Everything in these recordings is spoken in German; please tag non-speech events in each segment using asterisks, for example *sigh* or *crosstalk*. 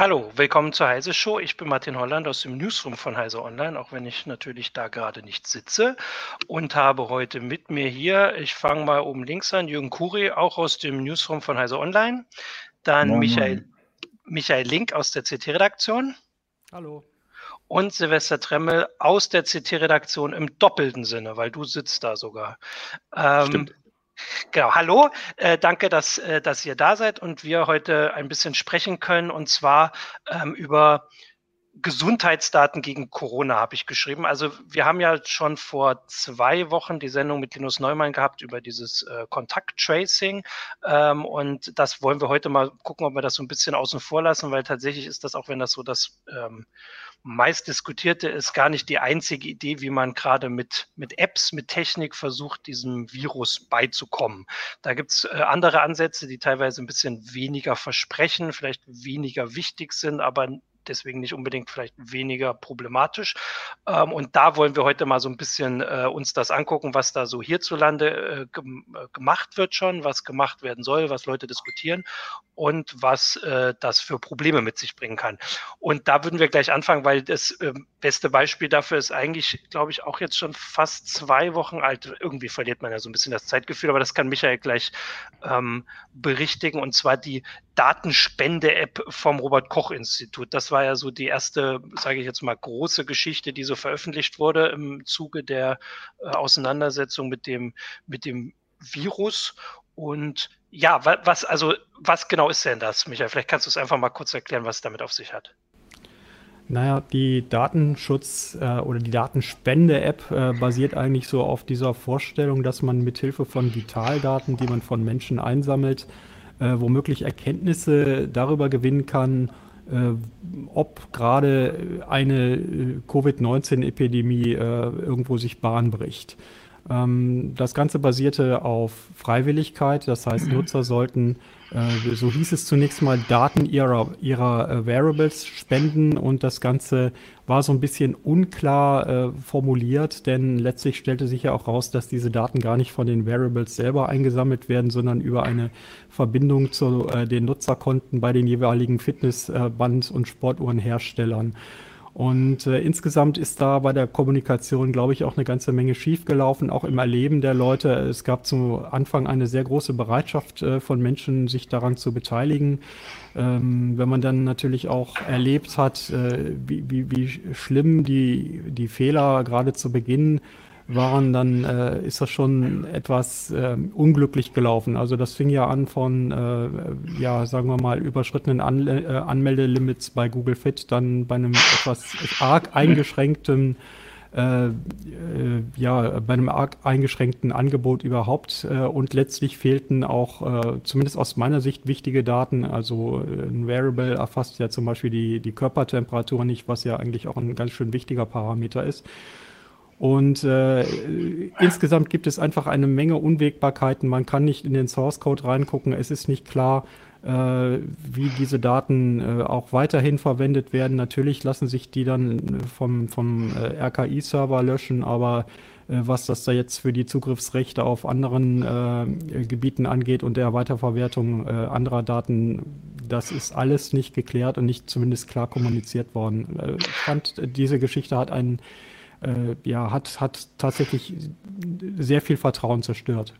Hallo, willkommen zur Heise Show. Ich bin Martin Holland aus dem Newsroom von Heise Online, auch wenn ich natürlich da gerade nicht sitze und habe heute mit mir hier, ich fange mal oben links an, Jürgen Kuri, auch aus dem Newsroom von Heise Online. Dann Moin, Michael, Michael Link aus der CT-Redaktion. Hallo. Und Silvester Tremmel aus der CT-Redaktion im doppelten Sinne, weil du sitzt da sogar. Ähm, Stimmt. Genau, hallo, äh, danke, dass, äh, dass ihr da seid und wir heute ein bisschen sprechen können und zwar ähm, über Gesundheitsdaten gegen Corona habe ich geschrieben. Also wir haben ja schon vor zwei Wochen die Sendung mit Linus Neumann gehabt über dieses äh, Kontakttracing ähm, und das wollen wir heute mal gucken, ob wir das so ein bisschen außen vor lassen, weil tatsächlich ist das auch, wenn das so das ähm, meist diskutierte ist gar nicht die einzige Idee, wie man gerade mit, mit Apps, mit Technik versucht, diesem Virus beizukommen. Da gibt es äh, andere Ansätze, die teilweise ein bisschen weniger versprechen, vielleicht weniger wichtig sind, aber deswegen nicht unbedingt vielleicht weniger problematisch. Ähm, und da wollen wir heute mal so ein bisschen äh, uns das angucken, was da so hierzulande äh, äh, gemacht wird schon, was gemacht werden soll, was Leute diskutieren und was äh, das für Probleme mit sich bringen kann. Und da würden wir gleich anfangen, weil das ähm, beste Beispiel dafür ist eigentlich, glaube ich, auch jetzt schon fast zwei Wochen alt. Irgendwie verliert man ja so ein bisschen das Zeitgefühl, aber das kann Michael gleich ähm, berichtigen. Und zwar die Datenspende-App vom Robert-Koch-Institut. Das war ja so die erste, sage ich jetzt mal, große Geschichte, die so veröffentlicht wurde im Zuge der äh, Auseinandersetzung mit dem, mit dem Virus. Und ja, was, also, was genau ist denn das, Michael? Vielleicht kannst du es einfach mal kurz erklären, was es damit auf sich hat. Naja, die Datenschutz- äh, oder die Datenspende-App äh, basiert eigentlich so auf dieser Vorstellung, dass man mithilfe von Vitaldaten, die man von Menschen einsammelt, äh, womöglich Erkenntnisse darüber gewinnen kann, äh, ob gerade eine äh, Covid-19-Epidemie äh, irgendwo sich Bahn bricht. Ähm, das Ganze basierte auf Freiwilligkeit, das heißt, Nutzer sollten äh, so hieß es zunächst mal, Daten ihrer, ihrer Variables spenden und das Ganze war so ein bisschen unklar äh, formuliert, denn letztlich stellte sich ja auch raus, dass diese Daten gar nicht von den Variables selber eingesammelt werden, sondern über eine Verbindung zu äh, den Nutzerkonten bei den jeweiligen Fitnessband- und Sportuhrenherstellern. Und äh, insgesamt ist da bei der Kommunikation, glaube ich, auch eine ganze Menge schiefgelaufen, auch im Erleben der Leute. Es gab zu Anfang eine sehr große Bereitschaft äh, von Menschen, sich daran zu beteiligen. Ähm, wenn man dann natürlich auch erlebt hat, äh, wie, wie, wie schlimm die, die Fehler gerade zu Beginn waren, dann äh, ist das schon etwas äh, unglücklich gelaufen. Also das fing ja an von, äh, ja, sagen wir mal, überschrittenen an äh, Anmeldelimits bei Google Fit, dann bei einem etwas arg eingeschränkten äh, äh, ja, bei einem arg eingeschränkten Angebot überhaupt äh, und letztlich fehlten auch, äh, zumindest aus meiner Sicht, wichtige Daten. Also äh, ein Variable erfasst ja zum Beispiel die, die Körpertemperatur nicht, was ja eigentlich auch ein ganz schön wichtiger Parameter ist. Und äh, insgesamt gibt es einfach eine Menge Unwägbarkeiten. Man kann nicht in den Source Code reingucken. Es ist nicht klar, wie diese Daten äh, auch weiterhin verwendet werden. Natürlich lassen sich die dann vom, vom äh, RKI-Server löschen, aber äh, was das da jetzt für die Zugriffsrechte auf anderen äh, Gebieten angeht und der Weiterverwertung äh, anderer Daten, das ist alles nicht geklärt und nicht zumindest klar kommuniziert worden. Äh, ich fand, diese Geschichte hat einen äh, ja, hat, hat tatsächlich sehr viel Vertrauen zerstört.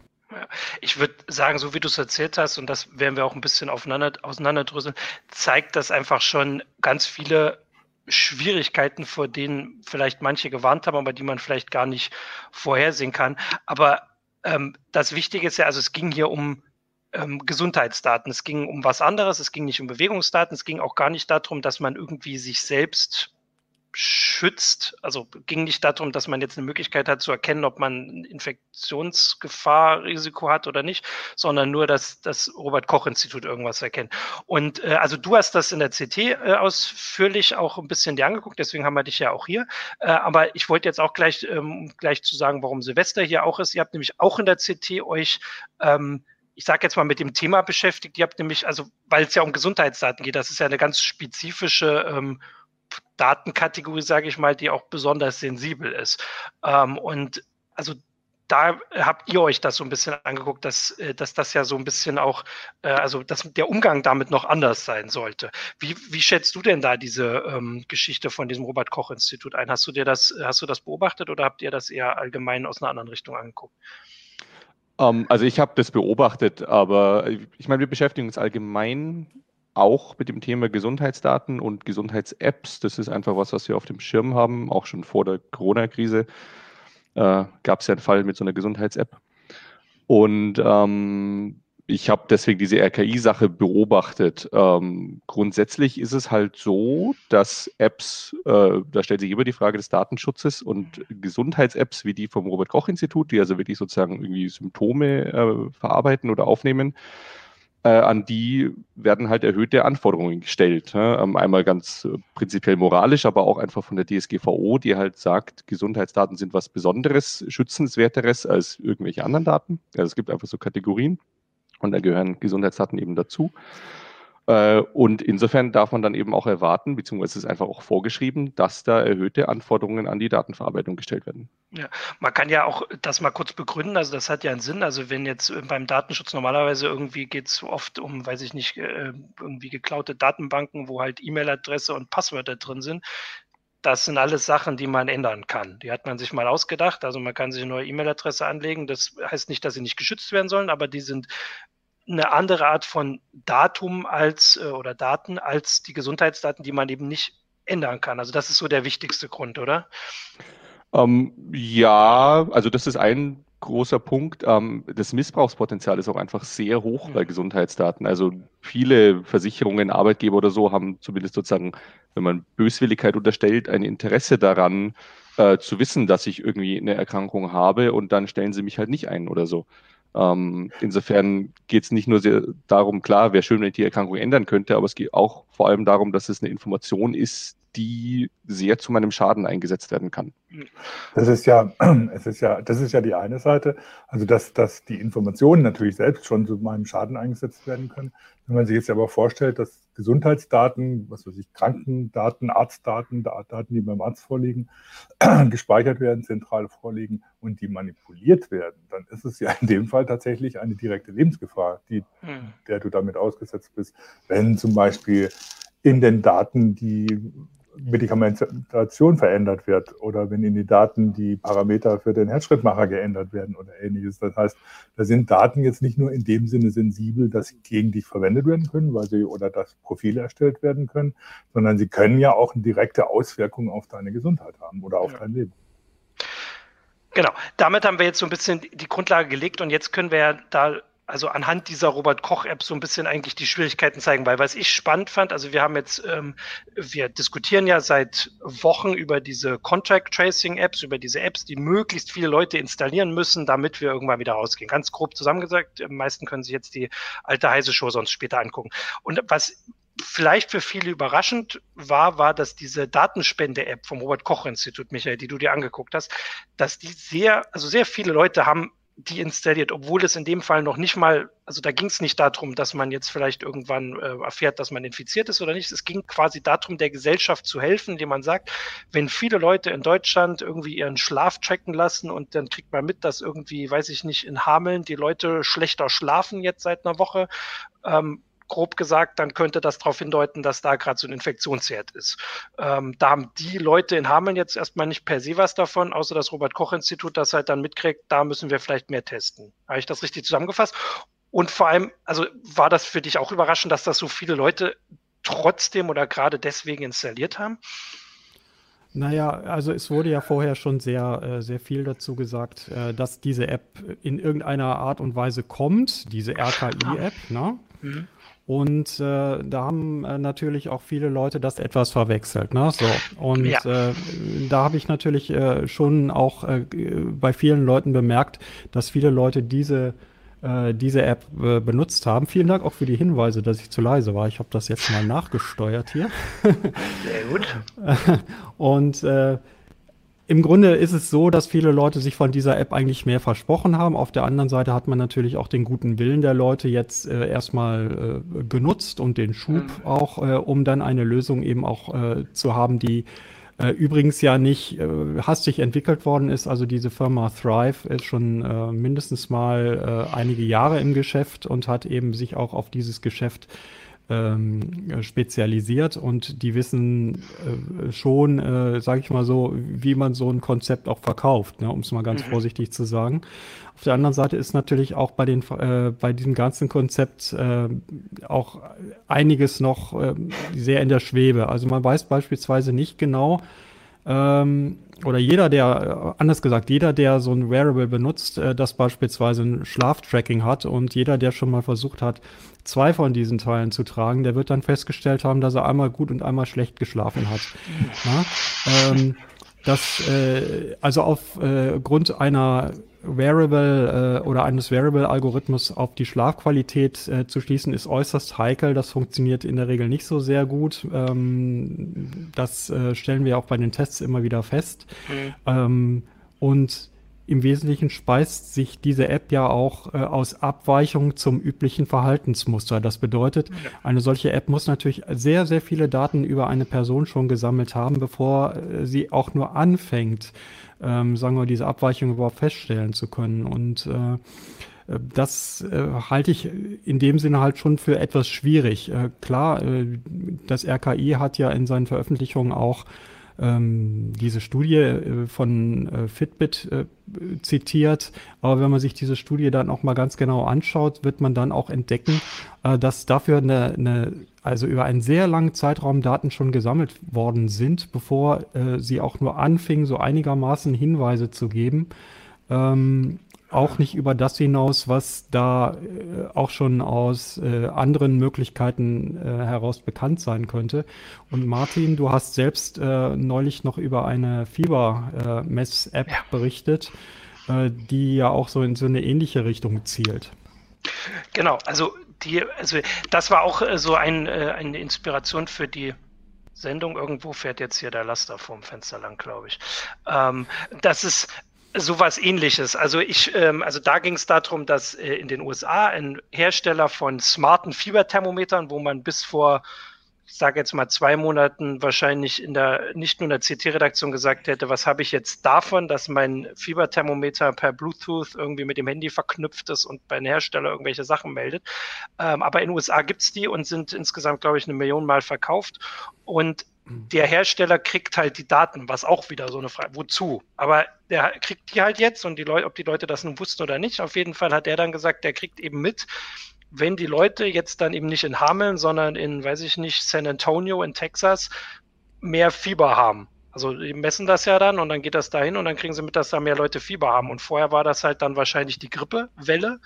Ich würde sagen, so wie du es erzählt hast, und das werden wir auch ein bisschen aufeinander, auseinanderdröseln, zeigt das einfach schon ganz viele Schwierigkeiten, vor denen vielleicht manche gewarnt haben, aber die man vielleicht gar nicht vorhersehen kann. Aber ähm, das Wichtige ist ja, also es ging hier um ähm, Gesundheitsdaten, es ging um was anderes, es ging nicht um Bewegungsdaten, es ging auch gar nicht darum, dass man irgendwie sich selbst schützt. Also ging nicht darum, dass man jetzt eine Möglichkeit hat zu erkennen, ob man Infektionsgefahr, Risiko hat oder nicht, sondern nur, dass das Robert Koch Institut irgendwas erkennt. Und äh, also du hast das in der CT äh, ausführlich auch ein bisschen dir angeguckt, deswegen haben wir dich ja auch hier. Äh, aber ich wollte jetzt auch gleich ähm, gleich zu sagen, warum Silvester hier auch ist. Ihr habt nämlich auch in der CT euch ähm, ich sage jetzt mal mit dem Thema beschäftigt. Ihr habt nämlich, also weil es ja um Gesundheitsdaten geht, das ist ja eine ganz spezifische ähm, Datenkategorie, sage ich mal, die auch besonders sensibel ist. Ähm, und also da habt ihr euch das so ein bisschen angeguckt, dass, äh, dass das ja so ein bisschen auch, äh, also dass der Umgang damit noch anders sein sollte. Wie, wie schätzt du denn da diese ähm, Geschichte von diesem Robert-Koch-Institut ein? Hast du dir das, hast du das beobachtet oder habt ihr das eher allgemein aus einer anderen Richtung angeguckt? Um, ähm, also ich habe das beobachtet, aber ich meine, wir beschäftigen uns allgemein auch mit dem Thema Gesundheitsdaten und Gesundheits-Apps. Das ist einfach was, was wir auf dem Schirm haben, auch schon vor der Corona-Krise äh, gab es ja einen Fall mit so einer Gesundheits-App. Und ähm, ich habe deswegen diese RKI-Sache beobachtet. Ähm, grundsätzlich ist es halt so, dass Apps, äh, da stellt sich immer die Frage des Datenschutzes und Gesundheits-Apps wie die vom Robert-Koch-Institut, die also wirklich sozusagen irgendwie Symptome äh, verarbeiten oder aufnehmen, äh, an die werden halt erhöhte Anforderungen gestellt. Ähm, einmal ganz äh, prinzipiell moralisch, aber auch einfach von der DSGVO, die halt sagt, Gesundheitsdaten sind was Besonderes, schützenswerteres als irgendwelche anderen Daten. Also es gibt einfach so Kategorien und da gehören Gesundheitsdaten eben dazu. Äh, und insofern darf man dann eben auch erwarten, beziehungsweise ist einfach auch vorgeschrieben, dass da erhöhte Anforderungen an die Datenverarbeitung gestellt werden. Ja, man kann ja auch das mal kurz begründen, also das hat ja einen Sinn. Also wenn jetzt beim Datenschutz normalerweise irgendwie geht es oft um, weiß ich nicht, äh, irgendwie geklaute Datenbanken, wo halt E-Mail-Adresse und Passwörter drin sind. Das sind alles Sachen, die man ändern kann. Die hat man sich mal ausgedacht. Also man kann sich eine neue E-Mail-Adresse anlegen. Das heißt nicht, dass sie nicht geschützt werden sollen, aber die sind eine andere Art von Datum als äh, oder Daten als die Gesundheitsdaten, die man eben nicht ändern kann. Also das ist so der wichtigste Grund, oder? Ähm, ja, also das ist ein großer Punkt. Ähm, das Missbrauchspotenzial ist auch einfach sehr hoch mhm. bei Gesundheitsdaten. Also viele Versicherungen, Arbeitgeber oder so haben zumindest sozusagen, wenn man Böswilligkeit unterstellt, ein Interesse daran, äh, zu wissen, dass ich irgendwie eine Erkrankung habe und dann stellen sie mich halt nicht ein oder so. Ähm, insofern geht es nicht nur sehr darum, klar, wäre schön, wenn ich die Erkrankung ändern könnte, aber es geht auch vor allem darum, dass es eine Information ist, die sehr zu meinem Schaden eingesetzt werden kann. Das ist ja, *clears throat* es ist ja, das ist ja die eine Seite, also dass, dass die Informationen natürlich selbst schon zu meinem Schaden eingesetzt werden können. Wenn man sich jetzt aber vorstellt, dass Gesundheitsdaten, was weiß ich, Krankendaten, Arztdaten, Daten, die beim Arzt vorliegen, *clears throat* gespeichert werden, zentral vorliegen und die manipuliert werden, dann ist es ja in dem Fall tatsächlich eine direkte Lebensgefahr, die, hm. der du damit ausgesetzt bist. Wenn zum Beispiel in den Daten die Medikamentation verändert wird oder wenn in die Daten die Parameter für den Herzschrittmacher geändert werden oder ähnliches. Das heißt, da sind Daten jetzt nicht nur in dem Sinne sensibel, dass sie gegen dich verwendet werden können, weil sie oder dass Profile erstellt werden können, sondern sie können ja auch eine direkte Auswirkung auf deine Gesundheit haben oder auf ja. dein Leben. Genau, damit haben wir jetzt so ein bisschen die Grundlage gelegt und jetzt können wir ja da also anhand dieser Robert Koch-App so ein bisschen eigentlich die Schwierigkeiten zeigen, weil was ich spannend fand, also wir haben jetzt, ähm, wir diskutieren ja seit Wochen über diese Contract Tracing Apps, über diese Apps, die möglichst viele Leute installieren müssen, damit wir irgendwann wieder rausgehen. Ganz grob zusammengesagt, am meisten können sich jetzt die alte heiße Show sonst später angucken. Und was vielleicht für viele überraschend war, war, dass diese Datenspende-App vom Robert Koch Institut, Michael, die du dir angeguckt hast, dass die sehr, also sehr viele Leute haben die installiert, obwohl es in dem Fall noch nicht mal, also da ging es nicht darum, dass man jetzt vielleicht irgendwann äh, erfährt, dass man infiziert ist oder nicht. Es ging quasi darum, der Gesellschaft zu helfen, indem man sagt, wenn viele Leute in Deutschland irgendwie ihren Schlaf tracken lassen und dann kriegt man mit, dass irgendwie, weiß ich nicht, in Hameln die Leute schlechter schlafen jetzt seit einer Woche, ähm, grob gesagt, dann könnte das darauf hindeuten, dass da gerade so ein Infektionsherd ist. Ähm, da haben die Leute in Hameln jetzt erstmal nicht per se was davon, außer das Robert-Koch-Institut das halt dann mitkriegt, da müssen wir vielleicht mehr testen. Habe ich das richtig zusammengefasst? Und vor allem, also war das für dich auch überraschend, dass das so viele Leute trotzdem oder gerade deswegen installiert haben? Naja, also es wurde ja vorher schon sehr, äh, sehr viel dazu gesagt, äh, dass diese App in irgendeiner Art und Weise kommt, diese RKI-App, ne? Mhm. Und äh, da haben äh, natürlich auch viele Leute das etwas verwechselt. Ne? So. Und ja. äh, da habe ich natürlich äh, schon auch äh, bei vielen Leuten bemerkt, dass viele Leute diese, äh, diese App benutzt haben. Vielen Dank auch für die Hinweise, dass ich zu leise war. Ich habe das jetzt mal nachgesteuert hier. Sehr gut. *laughs* Und im Grunde ist es so, dass viele Leute sich von dieser App eigentlich mehr versprochen haben. Auf der anderen Seite hat man natürlich auch den guten Willen der Leute jetzt äh, erstmal äh, genutzt und den Schub mhm. auch, äh, um dann eine Lösung eben auch äh, zu haben, die äh, übrigens ja nicht äh, hastig entwickelt worden ist. Also diese Firma Thrive ist schon äh, mindestens mal äh, einige Jahre im Geschäft und hat eben sich auch auf dieses Geschäft ähm, spezialisiert und die wissen äh, schon, äh, sage ich mal so, wie man so ein Konzept auch verkauft, ne, um es mal ganz mhm. vorsichtig zu sagen. Auf der anderen Seite ist natürlich auch bei, den, äh, bei diesem ganzen Konzept äh, auch einiges noch äh, sehr in der Schwebe. Also man weiß beispielsweise nicht genau, ähm, oder jeder, der, äh, anders gesagt, jeder, der so ein Wearable benutzt, äh, das beispielsweise ein Schlaftracking hat und jeder, der schon mal versucht hat, zwei von diesen Teilen zu tragen, der wird dann festgestellt haben, dass er einmal gut und einmal schlecht geschlafen hat. Ja? Ähm, das, äh, also aufgrund äh, einer Wearable äh, oder eines Wearable-Algorithmus auf die Schlafqualität äh, zu schließen, ist äußerst heikel. Das funktioniert in der Regel nicht so sehr gut. Ähm, das äh, stellen wir auch bei den Tests immer wieder fest. Mhm. Ähm, und im Wesentlichen speist sich diese App ja auch äh, aus Abweichungen zum üblichen Verhaltensmuster. Das bedeutet, eine solche App muss natürlich sehr, sehr viele Daten über eine Person schon gesammelt haben, bevor äh, sie auch nur anfängt, ähm, sagen wir, diese Abweichung überhaupt feststellen zu können. Und äh, das äh, halte ich in dem Sinne halt schon für etwas schwierig. Äh, klar, äh, das RKI hat ja in seinen Veröffentlichungen auch ähm, diese Studie äh, von äh, Fitbit äh, zitiert. Aber wenn man sich diese Studie dann auch mal ganz genau anschaut, wird man dann auch entdecken, äh, dass dafür eine, eine, also über einen sehr langen Zeitraum Daten schon gesammelt worden sind, bevor äh, sie auch nur anfingen, so einigermaßen Hinweise zu geben. Ähm, auch nicht über das hinaus, was da äh, auch schon aus äh, anderen Möglichkeiten äh, heraus bekannt sein könnte. Und Martin, du hast selbst äh, neulich noch über eine Fiebermess-App ja. berichtet, äh, die ja auch so in so eine ähnliche Richtung zielt. Genau, also die, also das war auch äh, so ein, eine Inspiration für die Sendung. Irgendwo fährt jetzt hier der Laster vorm Fenster lang, glaube ich. Ähm, das ist Sowas ähnliches. Also ich, ähm, also da ging es darum, dass äh, in den USA ein Hersteller von smarten Fieberthermometern, wo man bis vor, ich sage jetzt mal zwei Monaten wahrscheinlich in der nicht nur in der CT-Redaktion gesagt hätte, was habe ich jetzt davon, dass mein Fieberthermometer per Bluetooth irgendwie mit dem Handy verknüpft ist und bei einem Hersteller irgendwelche Sachen meldet. Ähm, aber in den USA gibt's die und sind insgesamt, glaube ich, eine Million Mal verkauft. Und der Hersteller kriegt halt die Daten, was auch wieder so eine Frage, wozu? Aber der kriegt die halt jetzt und die Leute, ob die Leute das nun wussten oder nicht, auf jeden Fall hat er dann gesagt, der kriegt eben mit, wenn die Leute jetzt dann eben nicht in Hameln, sondern in, weiß ich nicht, San Antonio in Texas mehr Fieber haben. Also die messen das ja dann und dann geht das dahin und dann kriegen sie mit, dass da mehr Leute Fieber haben. Und vorher war das halt dann wahrscheinlich die Grippewelle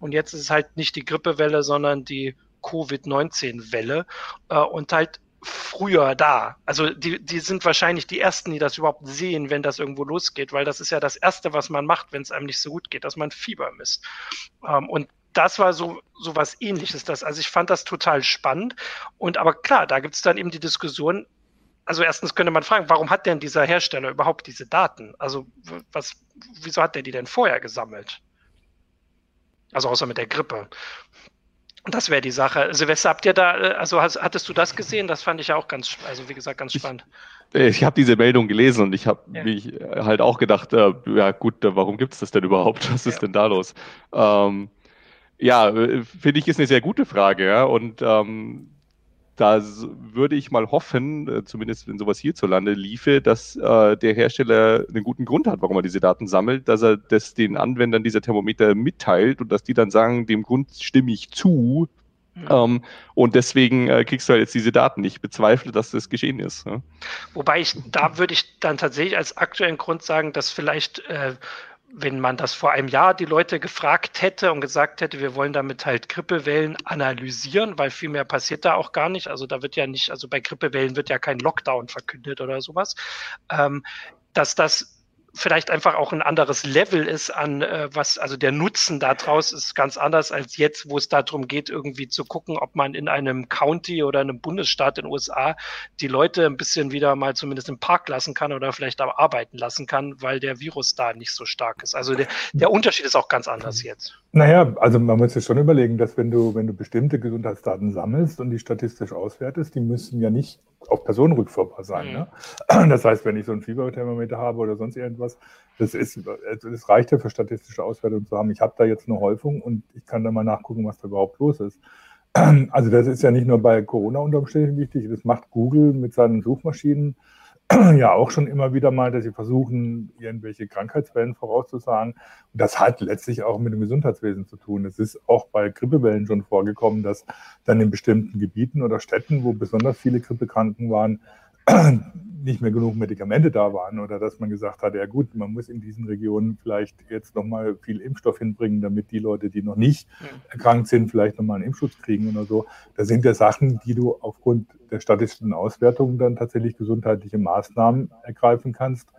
und jetzt ist es halt nicht die Grippewelle, sondern die Covid-19-Welle. Äh, und halt früher da. Also die, die sind wahrscheinlich die Ersten, die das überhaupt sehen, wenn das irgendwo losgeht, weil das ist ja das Erste, was man macht, wenn es einem nicht so gut geht, dass man Fieber misst. Ähm, und das war so, so was ähnliches. Das, also ich fand das total spannend. Und aber klar, da gibt es dann eben die Diskussion, also erstens könnte man fragen, warum hat denn dieser Hersteller überhaupt diese Daten? Also was, wieso hat der die denn vorher gesammelt? Also außer mit der Grippe. Das wäre die Sache. Silvester, habt ihr da, äh, also hast, hattest du das gesehen? Das fand ich ja auch ganz, also wie gesagt, ganz spannend. Ich, ich habe diese Meldung gelesen und ich habe ja. mich halt auch gedacht, äh, ja gut, äh, warum gibt es das denn überhaupt? Was ist ja. denn da los? Ähm, ja, äh, finde ich, ist eine sehr gute Frage, ja. Und ähm, da würde ich mal hoffen, äh, zumindest wenn sowas hierzulande liefe, dass äh, der Hersteller einen guten Grund hat, warum er diese Daten sammelt, dass er das den Anwendern dieser Thermometer mitteilt und dass die dann sagen, dem Grund stimme ich zu. Mhm. Ähm, und deswegen äh, kriegst du halt jetzt diese Daten. Ich bezweifle, dass das geschehen ist. Ja. Wobei ich, da würde ich dann tatsächlich als aktuellen Grund sagen, dass vielleicht äh, wenn man das vor einem Jahr die Leute gefragt hätte und gesagt hätte, wir wollen damit halt Grippewellen analysieren, weil viel mehr passiert da auch gar nicht. Also da wird ja nicht, also bei Grippewellen wird ja kein Lockdown verkündet oder sowas, ähm, dass das vielleicht einfach auch ein anderes Level ist an äh, was, also der Nutzen daraus ist ganz anders als jetzt, wo es darum geht, irgendwie zu gucken, ob man in einem County oder einem Bundesstaat in den USA die Leute ein bisschen wieder mal zumindest im Park lassen kann oder vielleicht auch arbeiten lassen kann, weil der Virus da nicht so stark ist. Also der, der Unterschied ist auch ganz anders jetzt. Naja, also man muss sich schon überlegen, dass wenn du, wenn du bestimmte Gesundheitsdaten sammelst und die statistisch auswertest, die müssen ja nicht auf Personen rückführbar sein. Mhm. Ne? *clears throat* Das heißt, wenn ich so ein Fieberthermometer habe oder sonst irgendwas, das, ist, das reicht ja für statistische Auswertung zu haben. Ich habe da jetzt eine Häufung und ich kann da mal nachgucken, was da überhaupt los ist. *clears throat* Also das ist ja nicht nur bei Corona unter Umständen wichtig, das macht Google mit seinen Suchmaschinen *clears throat* ja auch schon immer wieder mal, dass sie versuchen, irgendwelche Krankheitswellen vorauszusagen. Und das hat letztlich auch mit dem Gesundheitswesen zu tun. Es ist auch bei Grippewellen schon vorgekommen, dass dann in bestimmten Gebieten oder Städten, wo besonders viele Grippekranken waren, *clears throat* nicht mehr genug Medikamente da waren oder dass man gesagt hat, ja gut, man muss in diesen Regionen vielleicht jetzt nochmal viel Impfstoff hinbringen, damit die Leute, die noch nicht erkrankt sind, vielleicht nochmal einen Impfschutz kriegen oder so. Das sind ja Sachen, die du aufgrund der statistischen Auswertung dann tatsächlich gesundheitliche Maßnahmen ergreifen kannst.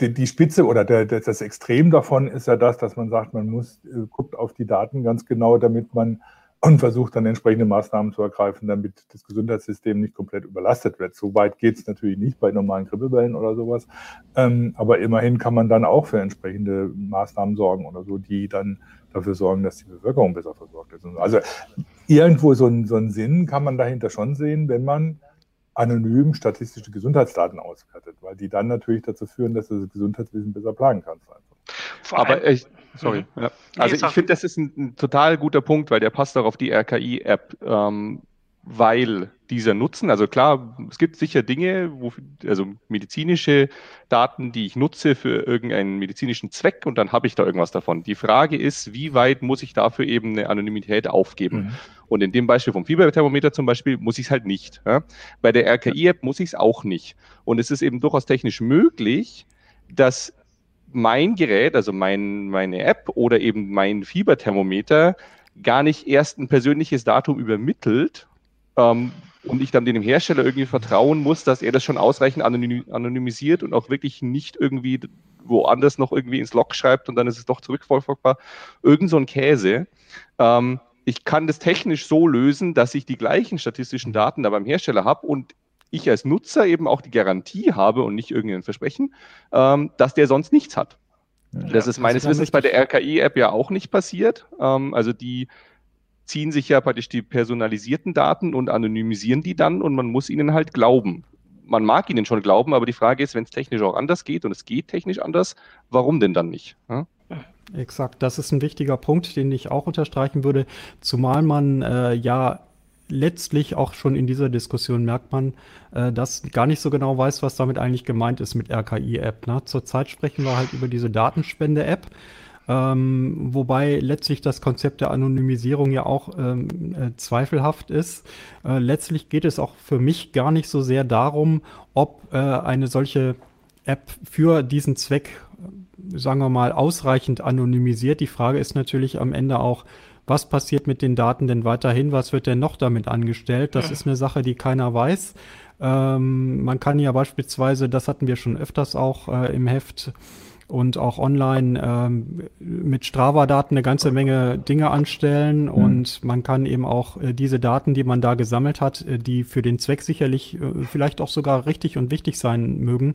Die Spitze oder das Extrem davon ist ja das, dass man sagt, man muss, äh, guckt auf die Daten ganz genau, damit man und versucht dann entsprechende Maßnahmen zu ergreifen, damit das Gesundheitssystem nicht komplett überlastet wird. So weit geht es natürlich nicht bei normalen Grippewellen oder sowas. Ähm, aber immerhin kann man dann auch für entsprechende Maßnahmen sorgen oder so, die dann dafür sorgen, dass die Bevölkerung besser versorgt ist. Also irgendwo so ein, so einen Sinn kann man dahinter schon sehen, wenn man anonym statistische Gesundheitsdaten auswertet, weil die dann natürlich dazu führen, dass du das Gesundheitswesen besser planen kannst. Aber ich, sorry. Mhm. Ja. Also ich finde, das ist ein, ein, total guter Punkt, weil der passt auch auf die RKI-App, ähm, weil dieser Nutzen, also klar, es gibt sicher Dinge, wo, also medizinische Daten, die ich nutze für irgendeinen medizinischen Zweck und dann habe ich da irgendwas davon. Die Frage ist, wie weit muss ich dafür eben eine Anonymität aufgeben? Mhm. Und in dem Beispiel vom Fieberthermometer zum Beispiel muss ich es halt nicht. Ja? Bei der RKI-App muss ich es auch nicht. Und es ist eben durchaus technisch möglich, dass mein Gerät, also mein, meine App oder eben mein Fieberthermometer gar nicht erst ein persönliches Datum übermittelt ähm, und ich dann dem Hersteller irgendwie vertrauen muss, dass er das schon ausreichend anonymisiert und auch wirklich nicht irgendwie woanders noch irgendwie ins Log schreibt und dann ist es doch zurückverfolgbar. Irgend so ein Käse. Ähm, ich kann das technisch so lösen, dass ich die gleichen statistischen Daten da beim Hersteller habe und ich als Nutzer eben auch die Garantie habe und nicht irgendein Versprechen, ähm, dass der sonst nichts hat. Ja, das ist meines Wissens bei der RKI-App ja auch nicht passiert. Ähm, also die ziehen sich ja praktisch die personalisierten Daten und anonymisieren die dann und man muss ihnen halt glauben. Man mag ihnen schon glauben, aber die Frage ist, wenn es technisch auch anders geht und es geht technisch anders, warum denn dann nicht? Ja? Exakt, das ist ein wichtiger Punkt, den ich auch unterstreichen würde, zumal man äh, ja letztlich auch schon in dieser Diskussion merkt man, äh, dass gar nicht so genau weiß, was damit eigentlich gemeint ist mit RKI-App. Ne? Zurzeit sprechen wir halt über diese Datenspende-App. Ähm, wobei letztlich das Konzept der Anonymisierung ja auch ähm, äh, zweifelhaft ist. Äh, letztlich geht es auch für mich gar nicht so sehr darum, ob äh, eine solche App für diesen Zweck, äh, sagen wir mal, ausreichend anonymisiert. Die Frage ist natürlich am Ende auch, was passiert mit den Daten denn weiterhin? Was wird denn noch damit angestellt? Das ist eine Sache, die keiner weiß. Ähm, man kann ja beispielsweise, das hatten wir schon öfters auch äh, im Heft, und auch online ähm, mit Strava-Daten eine ganze Menge Dinge anstellen mhm. und man kann eben auch äh, diese Daten, die man da gesammelt hat, äh, die für den Zweck sicherlich äh, vielleicht auch sogar richtig und wichtig sein mögen,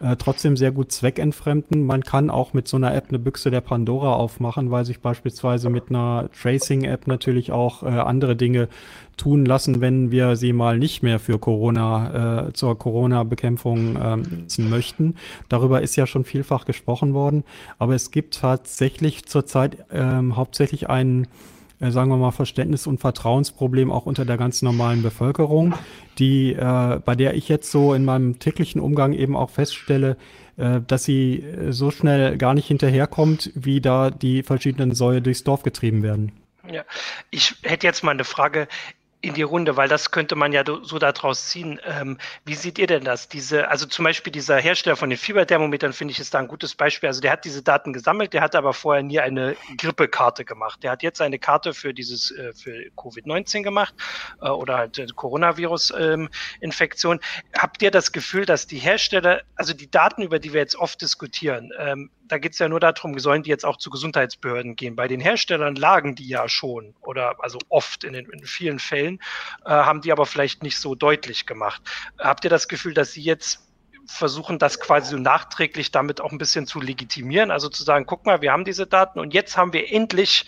äh, trotzdem sehr gut zweckentfremden. Man kann auch mit so einer App eine Büchse der Pandora aufmachen, weil sich beispielsweise mit einer Tracing-App natürlich auch äh, andere Dinge tun lassen, wenn wir sie mal nicht mehr für Corona, äh, zur Corona-Bekämpfung ähm, nutzen möchten. Darüber ist ja schon vielfach gesprochen worden. Aber es gibt tatsächlich zurzeit ähm, hauptsächlich ein äh, sagen wir mal, Verständnis- und Vertrauensproblem auch unter der ganz normalen Bevölkerung, die, äh, bei der ich jetzt so in meinem täglichen Umgang eben auch feststelle, äh, dass sie äh, so schnell gar nicht hinterherkommt, wie da die verschiedenen Säue durchs Dorf getrieben werden. Ja, ich hätte jetzt mal eine Frage in die Runde, weil das könnte man ja so daraus ziehen. Ähm, wie seht ihr denn das? Diese, also zum Beispiel dieser Hersteller von den Fieberthermometern finde ich ist da ein gutes Beispiel. Also der hat diese Daten gesammelt, der hat aber vorher nie eine Grippekarte gemacht. Der hat jetzt eine Karte für dieses äh, für Covid-19 gemacht äh, oder halt äh, Coronavirus-Infektion. Ähm, Habt ihr das Gefühl, dass die Hersteller, also die Daten, über die wir jetzt oft diskutieren, ähm, da geht es ja nur darum, sollen die jetzt auch zu Gesundheitsbehörden gehen. Bei den Herstellern lagen die ja schon oder also oft in, den, in vielen Fällen, äh, haben die aber vielleicht nicht so deutlich gemacht. Habt ihr das Gefühl, dass sie jetzt versuchen, das quasi so nachträglich damit auch ein bisschen zu legitimieren? Also zu sagen, guck mal, wir haben diese Daten und jetzt haben wir endlich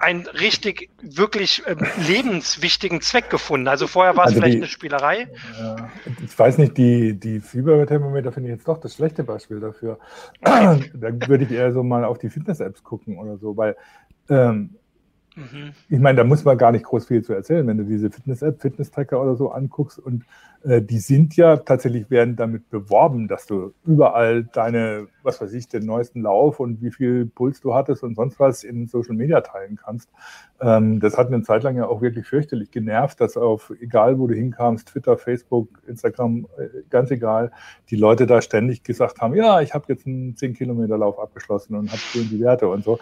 einen richtig, wirklich äh, lebenswichtigen Zweck gefunden. Also vorher war es also vielleicht die, eine Spielerei. Äh, ich weiß nicht, die, die Fieberthermometer finde ich jetzt doch das schlechte Beispiel dafür. da würde ich eher so mal auf die Fitness-Apps gucken oder so, weil ähm, mhm. ich meine, da muss man gar nicht groß viel zu erzählen, wenn du diese Fitness-App, Fitness-Tracker oder so anguckst und die sind ja tatsächlich, werden damit beworben, dass du überall deine, was weiß ich, den neuesten Lauf und wie viel Puls du hattest und sonst was in Social Media teilen kannst. Ähm, das hat eine Zeit lang ja auch wirklich fürchterlich genervt, dass auf, egal wo du hinkamst, Twitter, Facebook, Instagram, äh, ganz egal, die Leute da ständig gesagt haben, ja, ich habe jetzt einen 10-Kilometer-Lauf abgeschlossen und habe schön die Werte und so.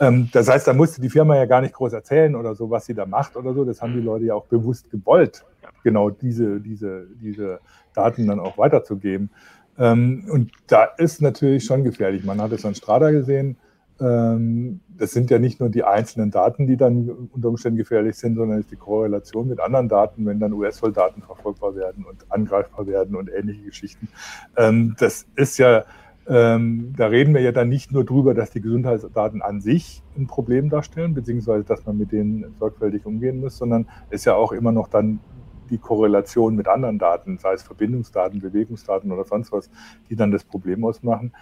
Ähm, das heißt, da musste die Firma ja gar nicht groß erzählen oder so, was sie da macht oder so. Das haben die mhm. Leute ja auch bewusst gewollt genau diese, diese, diese Daten dann auch weiterzugeben. Ähm, und da ist natürlich schon gefährlich. Man hat es an Strada gesehen. Ähm, das sind ja nicht nur die einzelnen Daten, die dann unter Umständen gefährlich sind, sondern ist die Korrelation mit anderen Daten, wenn dann US-Soldaten verfolgbar werden und angreifbar werden und ähnliche Geschichten. Ähm, das ist ja ähm, da reden wir ja dann nicht nur drüber, dass die Gesundheitsdaten an sich ein Problem darstellen, beziehungsweise dass man mit denen sorgfältig umgehen muss, sondern es ja auch immer noch dann die Korrelation mit anderen Daten, sei es Verbindungsdaten, Bewegungsdaten oder sonst was, die dann das Problem ausmachen.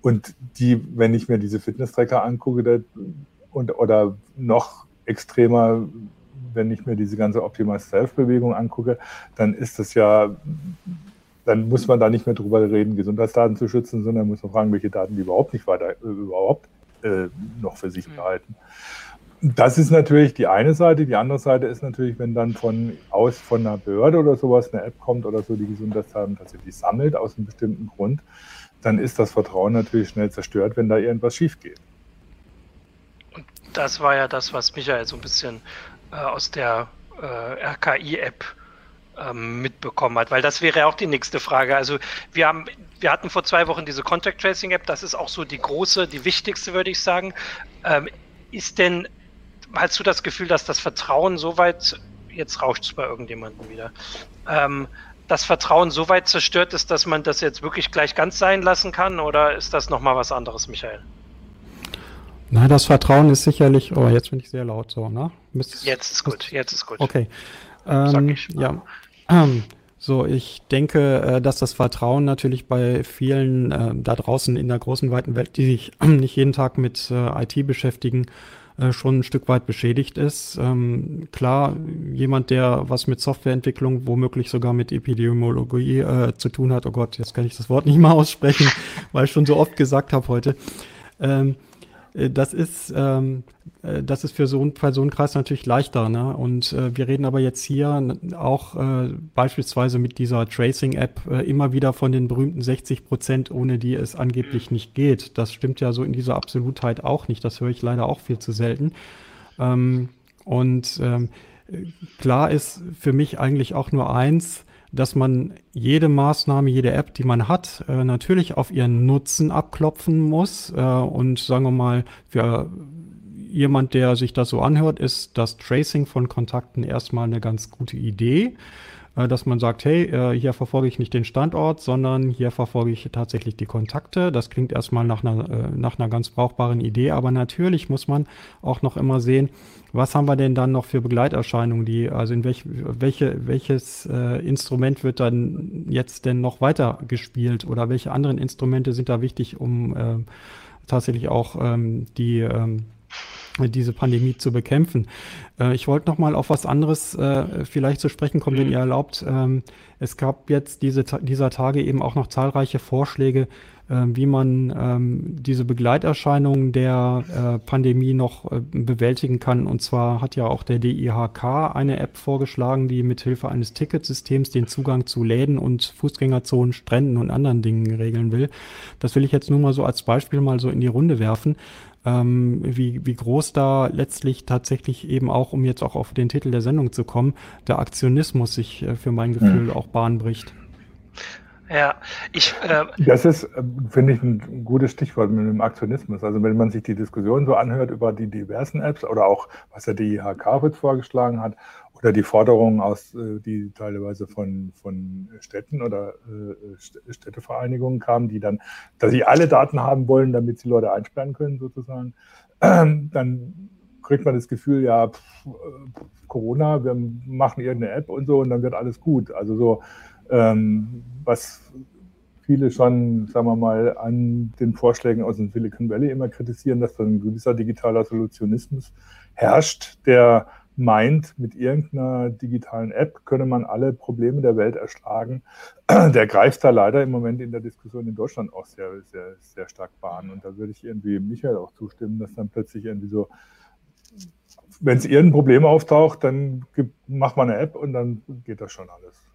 Und die, wenn ich mir diese Fitness-Tracker angucke, da, und, oder noch extremer, wenn ich mir diese ganze Optimized Self-Bewegung angucke, dann ist das ja, dann muss man da nicht mehr drüber reden, Gesundheitsdaten zu schützen, sondern muss man fragen, welche Daten die überhaupt nicht weiter, äh, überhaupt äh, noch für sich mhm. Das ist natürlich die eine Seite. Die andere Seite ist natürlich, wenn dann von aus von einer Behörde oder sowas eine App kommt oder so, die Gesundheitsdaten tatsächlich sammelt aus einem bestimmten Grund, dann ist das Vertrauen natürlich schnell zerstört, wenn da irgendwas schief geht. Und das war ja das, was Michael so ein bisschen äh, aus der äh, RKI-App ähm, mitbekommen hat, weil das wäre auch die nächste Frage. Also wir haben, wir hatten vor zwei Wochen diese Contact Tracing App, das ist auch so die große, die wichtigste, würde ich sagen. Ähm, ist denn hast du das Gefühl, dass das Vertrauen so weit, jetzt rauscht es bei irgendjemandem wieder, ähm, das Vertrauen so weit zerstört ist, dass man das jetzt wirklich gleich ganz sein lassen kann? Oder ist das nochmal was anderes, Michael? Na, das Vertrauen ist sicherlich, oh, jetzt bin ich sehr laut so, ne? Müsstest, jetzt ist gut, jetzt ist gut. Okay. Ähm, ich, ja. Ähm, so, ich denke, äh, dass das Vertrauen natürlich bei vielen äh, da draußen in der großen, weiten Welt, die sich *clears throat* nicht jeden Tag mit äh, IT beschäftigen, schon ein Stück weit beschädigt ist. Ähm, klar, jemand, der was mit Softwareentwicklung, womöglich sogar mit Epidemiologie äh, zu tun hat, oh Gott, jetzt kann ich das Wort nicht mal aussprechen, *laughs* weil ich schon so oft gesagt habe heute. Ähm, äh, das ist, ähm, äh, das ist für so einen Personenkreis natürlich leichter. Ne? Und äh, wir reden aber jetzt hier auch äh, beispielsweise mit dieser Tracing-App äh, immer wieder von den berühmten 60 Prozent, ohne die es angeblich nicht geht. Das stimmt ja so in dieser Absolutheit auch nicht. Das höre ich leider auch viel zu selten. Ähm, und ähm, klar ist für mich eigentlich auch nur eins, dass man jede Maßnahme, jede App, die man hat, äh, natürlich auf ihren Nutzen abklopfen muss. Äh, und sagen wir mal, für jemand, der sich das so anhört, ist das Tracing von Kontakten erstmal eine ganz gute Idee. Äh, dass man sagt, hey, äh, hier verfolge ich nicht den Standort, sondern hier verfolge ich tatsächlich die Kontakte. Das klingt erstmal nach einer, äh, nach einer ganz brauchbaren Idee, aber natürlich muss man auch noch immer sehen, was haben wir denn dann noch für Begleiterscheinungen, die, also in welch, welche, welches äh, Instrument wird dann jetzt denn noch weiter gespielt oder welche anderen Instrumente sind da wichtig, um äh, tatsächlich auch ähm, die ähm, diese Pandemie zu bekämpfen. Äh, ich wollte noch mal auf was anderes äh, vielleicht zu sprechen kommen, wenn mhm. ihr erlaubt. Ähm, es gab jetzt diese, dieser Tage eben auch noch zahlreiche Vorschläge, wie man ähm, diese Begleiterscheinungen der äh, Pandemie noch äh, bewältigen kann. Und zwar hat ja auch der DIHK eine App vorgeschlagen, die mithilfe eines Ticketsystems den Zugang zu Läden und Fußgängerzonen, Stränden und anderen Dingen regeln will. Das will ich jetzt nur mal so als Beispiel mal so in die Runde werfen. Ähm, wie, wie groß da letztlich tatsächlich eben auch, um jetzt auch auf den Titel der Sendung zu kommen, der Aktionismus sich äh, für mein Gefühl ja. auch Bahn bricht. Ja, ich. Äh das ist, äh, finde ich, ein gutes Stichwort mit dem Aktionismus. Also, wenn man sich die Diskussion so anhört über die diversen Apps oder auch, was der DIHK vorgeschlagen hat, oder die Forderungen aus, äh, die teilweise von, von Städten oder Städtevereinigungen kamen, die dann, dass sie alle Daten haben wollen, damit sie Leute einsperren können, sozusagen, *clears throat* dann kriegt man das Gefühl, ja, pff, Corona, wir machen irgendeine App und so und dann wird alles gut. Also so, ähm, was viele schon, sagen wir mal, an den Vorschlägen aus dem Silicon Valley immer kritisieren, dass da ein gewisser digitaler Solutionismus herrscht, der meint, mit irgendeiner digitalen App könne man alle Probleme der Welt erschlagen. *clears throat* Der greift da leider im Moment in der Diskussion in Deutschland auch sehr, sehr, sehr stark Bahn. Und da würde ich irgendwie Michael auch zustimmen, dass dann plötzlich irgendwie so wenn es irgendein Problem auftaucht, dann gibt, macht man eine App und dann geht das schon alles.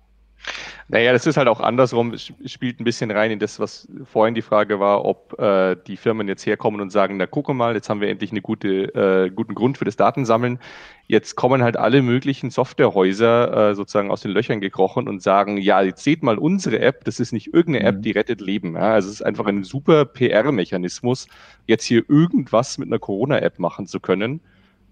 Naja, das ist halt auch andersrum, es spielt ein bisschen rein in das, was vorhin die Frage war, ob äh, die Firmen jetzt herkommen und sagen, na gucke mal, jetzt haben wir endlich einen gute, äh, guten Grund für das Datensammeln. Jetzt kommen halt alle möglichen Softwarehäuser äh, sozusagen aus den Löchern gekrochen und sagen, ja, jetzt seht mal unsere App, das ist nicht irgendeine App, mhm. die rettet Leben. Ja? Also es ist einfach ein super PR-Mechanismus, jetzt hier irgendwas mit einer Corona-App machen zu können.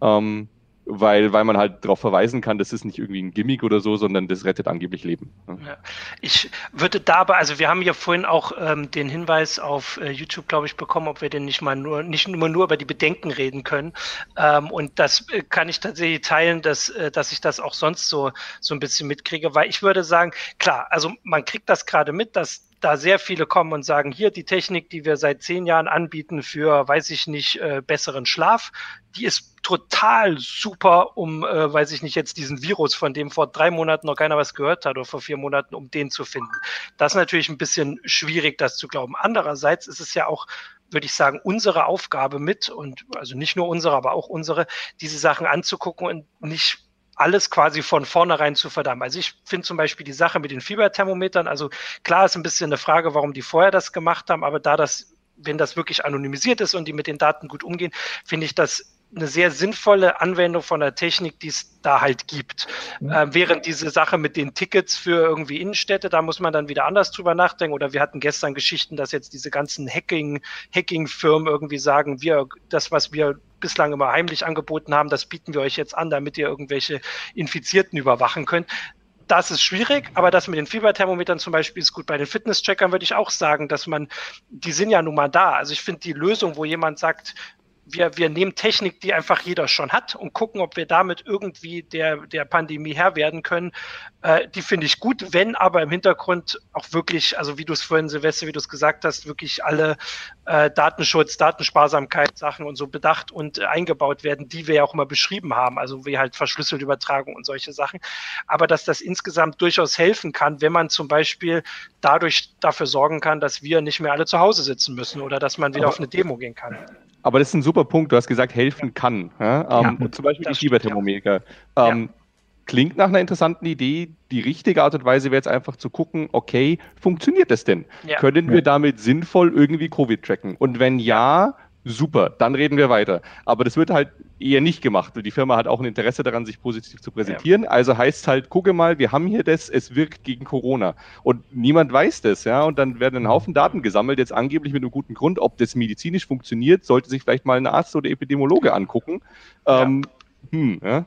Ähm, weil, weil man halt darauf verweisen kann, das ist nicht irgendwie ein Gimmick oder so, sondern das rettet angeblich Leben. Ja. Ich würde dabei, also wir haben ja vorhin auch ähm, den Hinweis auf äh, YouTube, glaube ich, bekommen, ob wir denn nicht mal nur, nicht nur, nur über die Bedenken reden können. Ähm, und das äh, kann ich tatsächlich teilen, dass, äh, dass ich das auch sonst so, so ein bisschen mitkriege, weil ich würde sagen, klar, also man kriegt das gerade mit, dass da sehr viele kommen und sagen, hier die Technik, die wir seit zehn Jahren anbieten für, weiß ich nicht, äh, besseren Schlaf, die ist total super, um, äh, weiß ich nicht, jetzt diesen Virus, von dem vor drei Monaten noch keiner was gehört hat oder vor vier Monaten, um den zu finden. Das ist natürlich ein bisschen schwierig, das zu glauben. Andererseits ist es ja auch würde ich sagen, unsere Aufgabe mit und also nicht nur unsere, aber auch unsere, diese Sachen anzugucken und nicht alles quasi von vornherein zu verdammen. Also ich finde zum Beispiel die Sache mit den Fieberthermometern, also klar ist ein bisschen eine Frage, warum die vorher das gemacht haben, aber da das, wenn das wirklich anonymisiert ist und die mit den Daten gut umgehen, finde ich das eine sehr sinnvolle Anwendung von der Technik, die es da halt gibt. Äh, während diese Sache mit den Tickets für irgendwie Innenstädte, da muss man dann wieder anders drüber nachdenken. Oder wir hatten gestern Geschichten, dass jetzt diese ganzen Hacking, Hacking-Firmen irgendwie sagen, wir, das, was wir bislang immer heimlich angeboten haben, das bieten wir euch jetzt an, damit ihr irgendwelche Infizierten überwachen könnt das ist schwierig, aber das mit den Fieberthermometern zum Beispiel ist gut. Bei den Fitnesscheckern würde ich auch sagen, dass man, die sind ja nun mal da. Also ich finde die Lösung, wo jemand sagt, wir, wir nehmen Technik, die einfach jeder schon hat und gucken, ob wir damit irgendwie der, der Pandemie Herr werden können. Äh, die finde ich gut, wenn aber im Hintergrund auch wirklich, also wie du es vorhin, Silvester, wie du es gesagt hast, wirklich alle äh, Datenschutz, Datensparsamkeit Sachen und so bedacht und äh, eingebaut werden, die wir ja auch immer beschrieben haben, also wie halt verschlüsselte Übertragung und solche Sachen. Aber dass das insgesamt durchaus helfen kann, wenn man zum Beispiel dadurch dafür sorgen kann, dass wir nicht mehr alle zu Hause sitzen müssen oder dass man wieder aber auf eine Demo gehen kann. Aber das ist ein super Punkt. Du hast gesagt, helfen kann. Ja? Ähm, ja, zum Beispiel die Fieberthermometer. Ja. Ähm, klingt nach einer interessanten Idee. Die richtige Art und Weise wäre jetzt einfach zu gucken, okay, funktioniert das denn? Können wir damit sinnvoll irgendwie Covid tracken? Und wenn ja, super, dann reden wir weiter. Aber das wird halt eher nicht gemacht, weil die Firma hat auch ein Interesse daran, sich positiv zu präsentieren. Ja. Also heißt es halt, gucke mal, wir haben hier das, es wirkt gegen Corona. Und niemand weiß das, ja. Und dann werden ein Haufen Daten gesammelt, jetzt angeblich mit einem guten Grund. Ob das medizinisch funktioniert, sollte sich vielleicht mal ein Arzt oder Epidemiologe angucken. Ja. Ähm, hm, ja.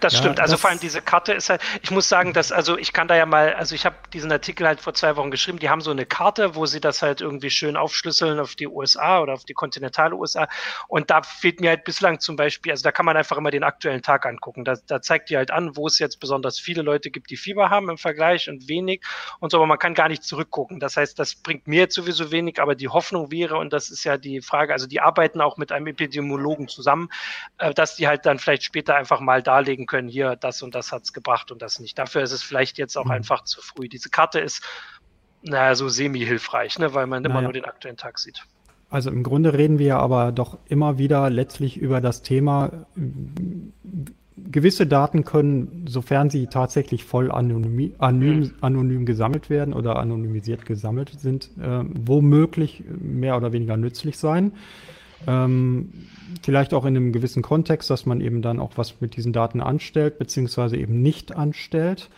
Das ja, stimmt. Also das vor allem diese Karte ist halt, ich muss sagen, dass, also ich kann da ja mal, also ich habe diesen Artikel halt vor zwei Wochen geschrieben, die haben so eine Karte, wo sie das halt irgendwie schön aufschlüsseln auf die USA oder auf die kontinentale USA. Und da fehlt mir halt bislang zum Beispiel, also da kann man einfach immer den aktuellen Tag angucken. Da, da zeigt die halt an, wo es jetzt besonders viele Leute gibt, die Fieber haben im Vergleich und wenig und so, aber man kann gar nicht zurückgucken. Das heißt, das bringt mir jetzt sowieso wenig, aber die Hoffnung wäre, und das ist ja die Frage, also die arbeiten auch mit einem Epidemiologen zusammen, äh, dass die halt dann vielleicht später einfach mal darlegen können, hier, das und das hat es gebracht und das nicht. Dafür ist es vielleicht jetzt auch mhm. einfach zu früh. Diese Karte ist, naja, so semi-hilfreich, ne, weil man naja. immer nur den aktuellen Tag sieht. Also im Grunde reden wir aber doch immer wieder letztlich über das Thema, gewisse Daten können, sofern sie tatsächlich voll anonym, anonym, mhm. anonym gesammelt werden oder anonymisiert gesammelt sind, äh, womöglich mehr oder weniger nützlich sein. Ähm, vielleicht auch in einem gewissen Kontext, dass man eben dann auch was mit diesen Daten anstellt, beziehungsweise eben nicht anstellt.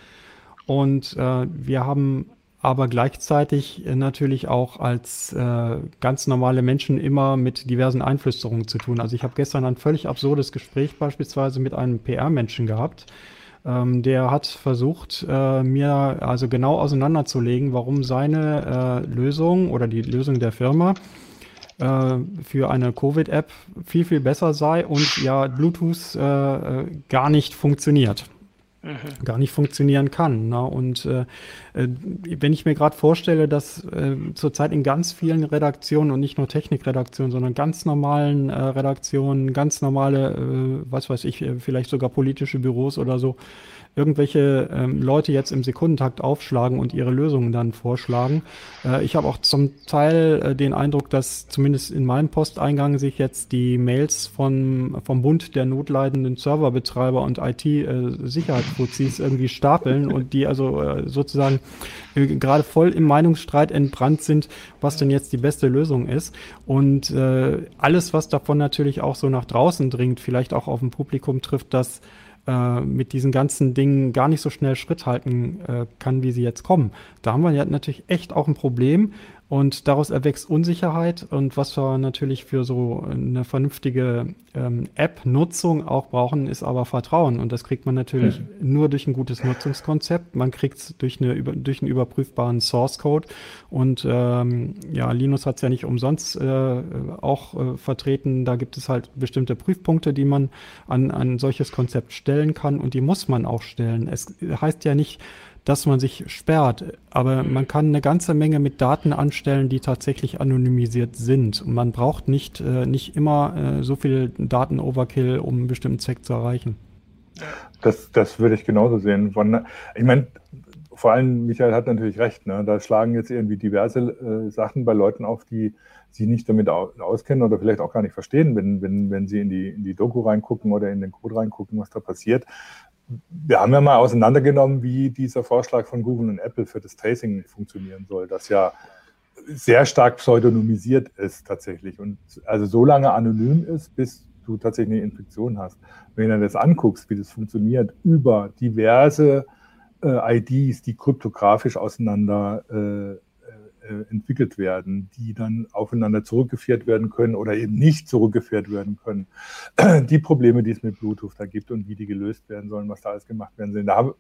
Und äh, wir haben aber gleichzeitig natürlich auch als äh, ganz normale Menschen immer mit diversen Einflüsterungen zu tun. Also ich habe gestern ein völlig absurdes Gespräch beispielsweise mit einem PR-Menschen gehabt. Ähm, der hat versucht, äh, mir also genau auseinanderzulegen, warum seine äh, Lösung oder die Lösung der Firma äh, für eine Covid-App viel, viel besser sei und ja Bluetooth äh, äh gar nicht funktioniert. Mhm. gar nicht funktionieren kann. Ne? Und äh, äh wenn ich mir gerade vorstelle, dass äh, zurzeit in ganz vielen Redaktionen und nicht nur Technikredaktionen, sondern ganz normalen äh, Redaktionen, ganz normale, was weiß ich, vielleicht sogar politische Büros oder so, irgendwelche ähm, Leute jetzt im Sekundentakt aufschlagen und ihre Lösungen dann vorschlagen. Äh, ich habe auch zum Teil äh, den Eindruck, dass zumindest in meinem Posteingang sich jetzt die Mails von, vom Bund der notleidenden Serverbetreiber und IT-Sicherheitsfuzis äh, irgendwie stapeln und die also äh, sozusagen äh, gerade voll im Meinungsstreit entbrannt sind, was denn jetzt die beste Lösung ist. Und äh, alles, was davon natürlich auch so nach draußen dringt, vielleicht auch auf ein Publikum trifft, das äh, mit diesen ganzen Dingen gar nicht so schnell Schritt halten äh, kann, wie sie jetzt kommen. Da haben wir ja natürlich echt auch ein Problem, und daraus erwächst Unsicherheit. Und was wir natürlich für so eine vernünftige ähm, App-Nutzung auch brauchen, ist aber Vertrauen. Und das kriegt man natürlich mhm. nur durch ein gutes Nutzungskonzept. Man kriegt es durch, durch einen überprüfbaren Source-Code. Und ähm, ja, Linus hat es ja nicht umsonst äh, auch äh, vertreten. Da gibt es halt bestimmte Prüfpunkte, die man an ein solches Konzept stellen kann. Und die muss man auch stellen. Es heißt ja nicht, dass man sich sperrt. Aber man kann eine ganze Menge mit Daten anstellen, die tatsächlich anonymisiert sind. Und man braucht nicht, äh, nicht immer äh, so viel Daten-Overkill, um einen bestimmten Zweck zu erreichen. Das, das würde ich genauso sehen. Von, ich meine, vor allem Michael hat natürlich recht. Ne? Da schlagen jetzt irgendwie diverse äh, Sachen bei Leuten auf, die sich nicht damit auskennen oder vielleicht auch gar nicht verstehen, wenn, wenn, wenn sie in die, in die Doku reingucken oder in den Code reingucken, was da passiert wir haben ja mal auseinandergenommen, wie dieser Vorschlag von Google und Apple für das Tracing funktionieren soll, das ja sehr stark pseudonymisiert ist tatsächlich und also so lange anonym ist, bis du tatsächlich eine Infektion hast. Wenn du das anguckst, wie das funktioniert über diverse äh, IDs, die kryptografisch auseinander äh, entwickelt werden, die dann aufeinander zurückgeführt werden können oder eben nicht zurückgeführt werden können. *clears throat* Die Probleme, die es mit Bluetooth da gibt und wie die gelöst werden sollen, was da alles gemacht werden soll. Da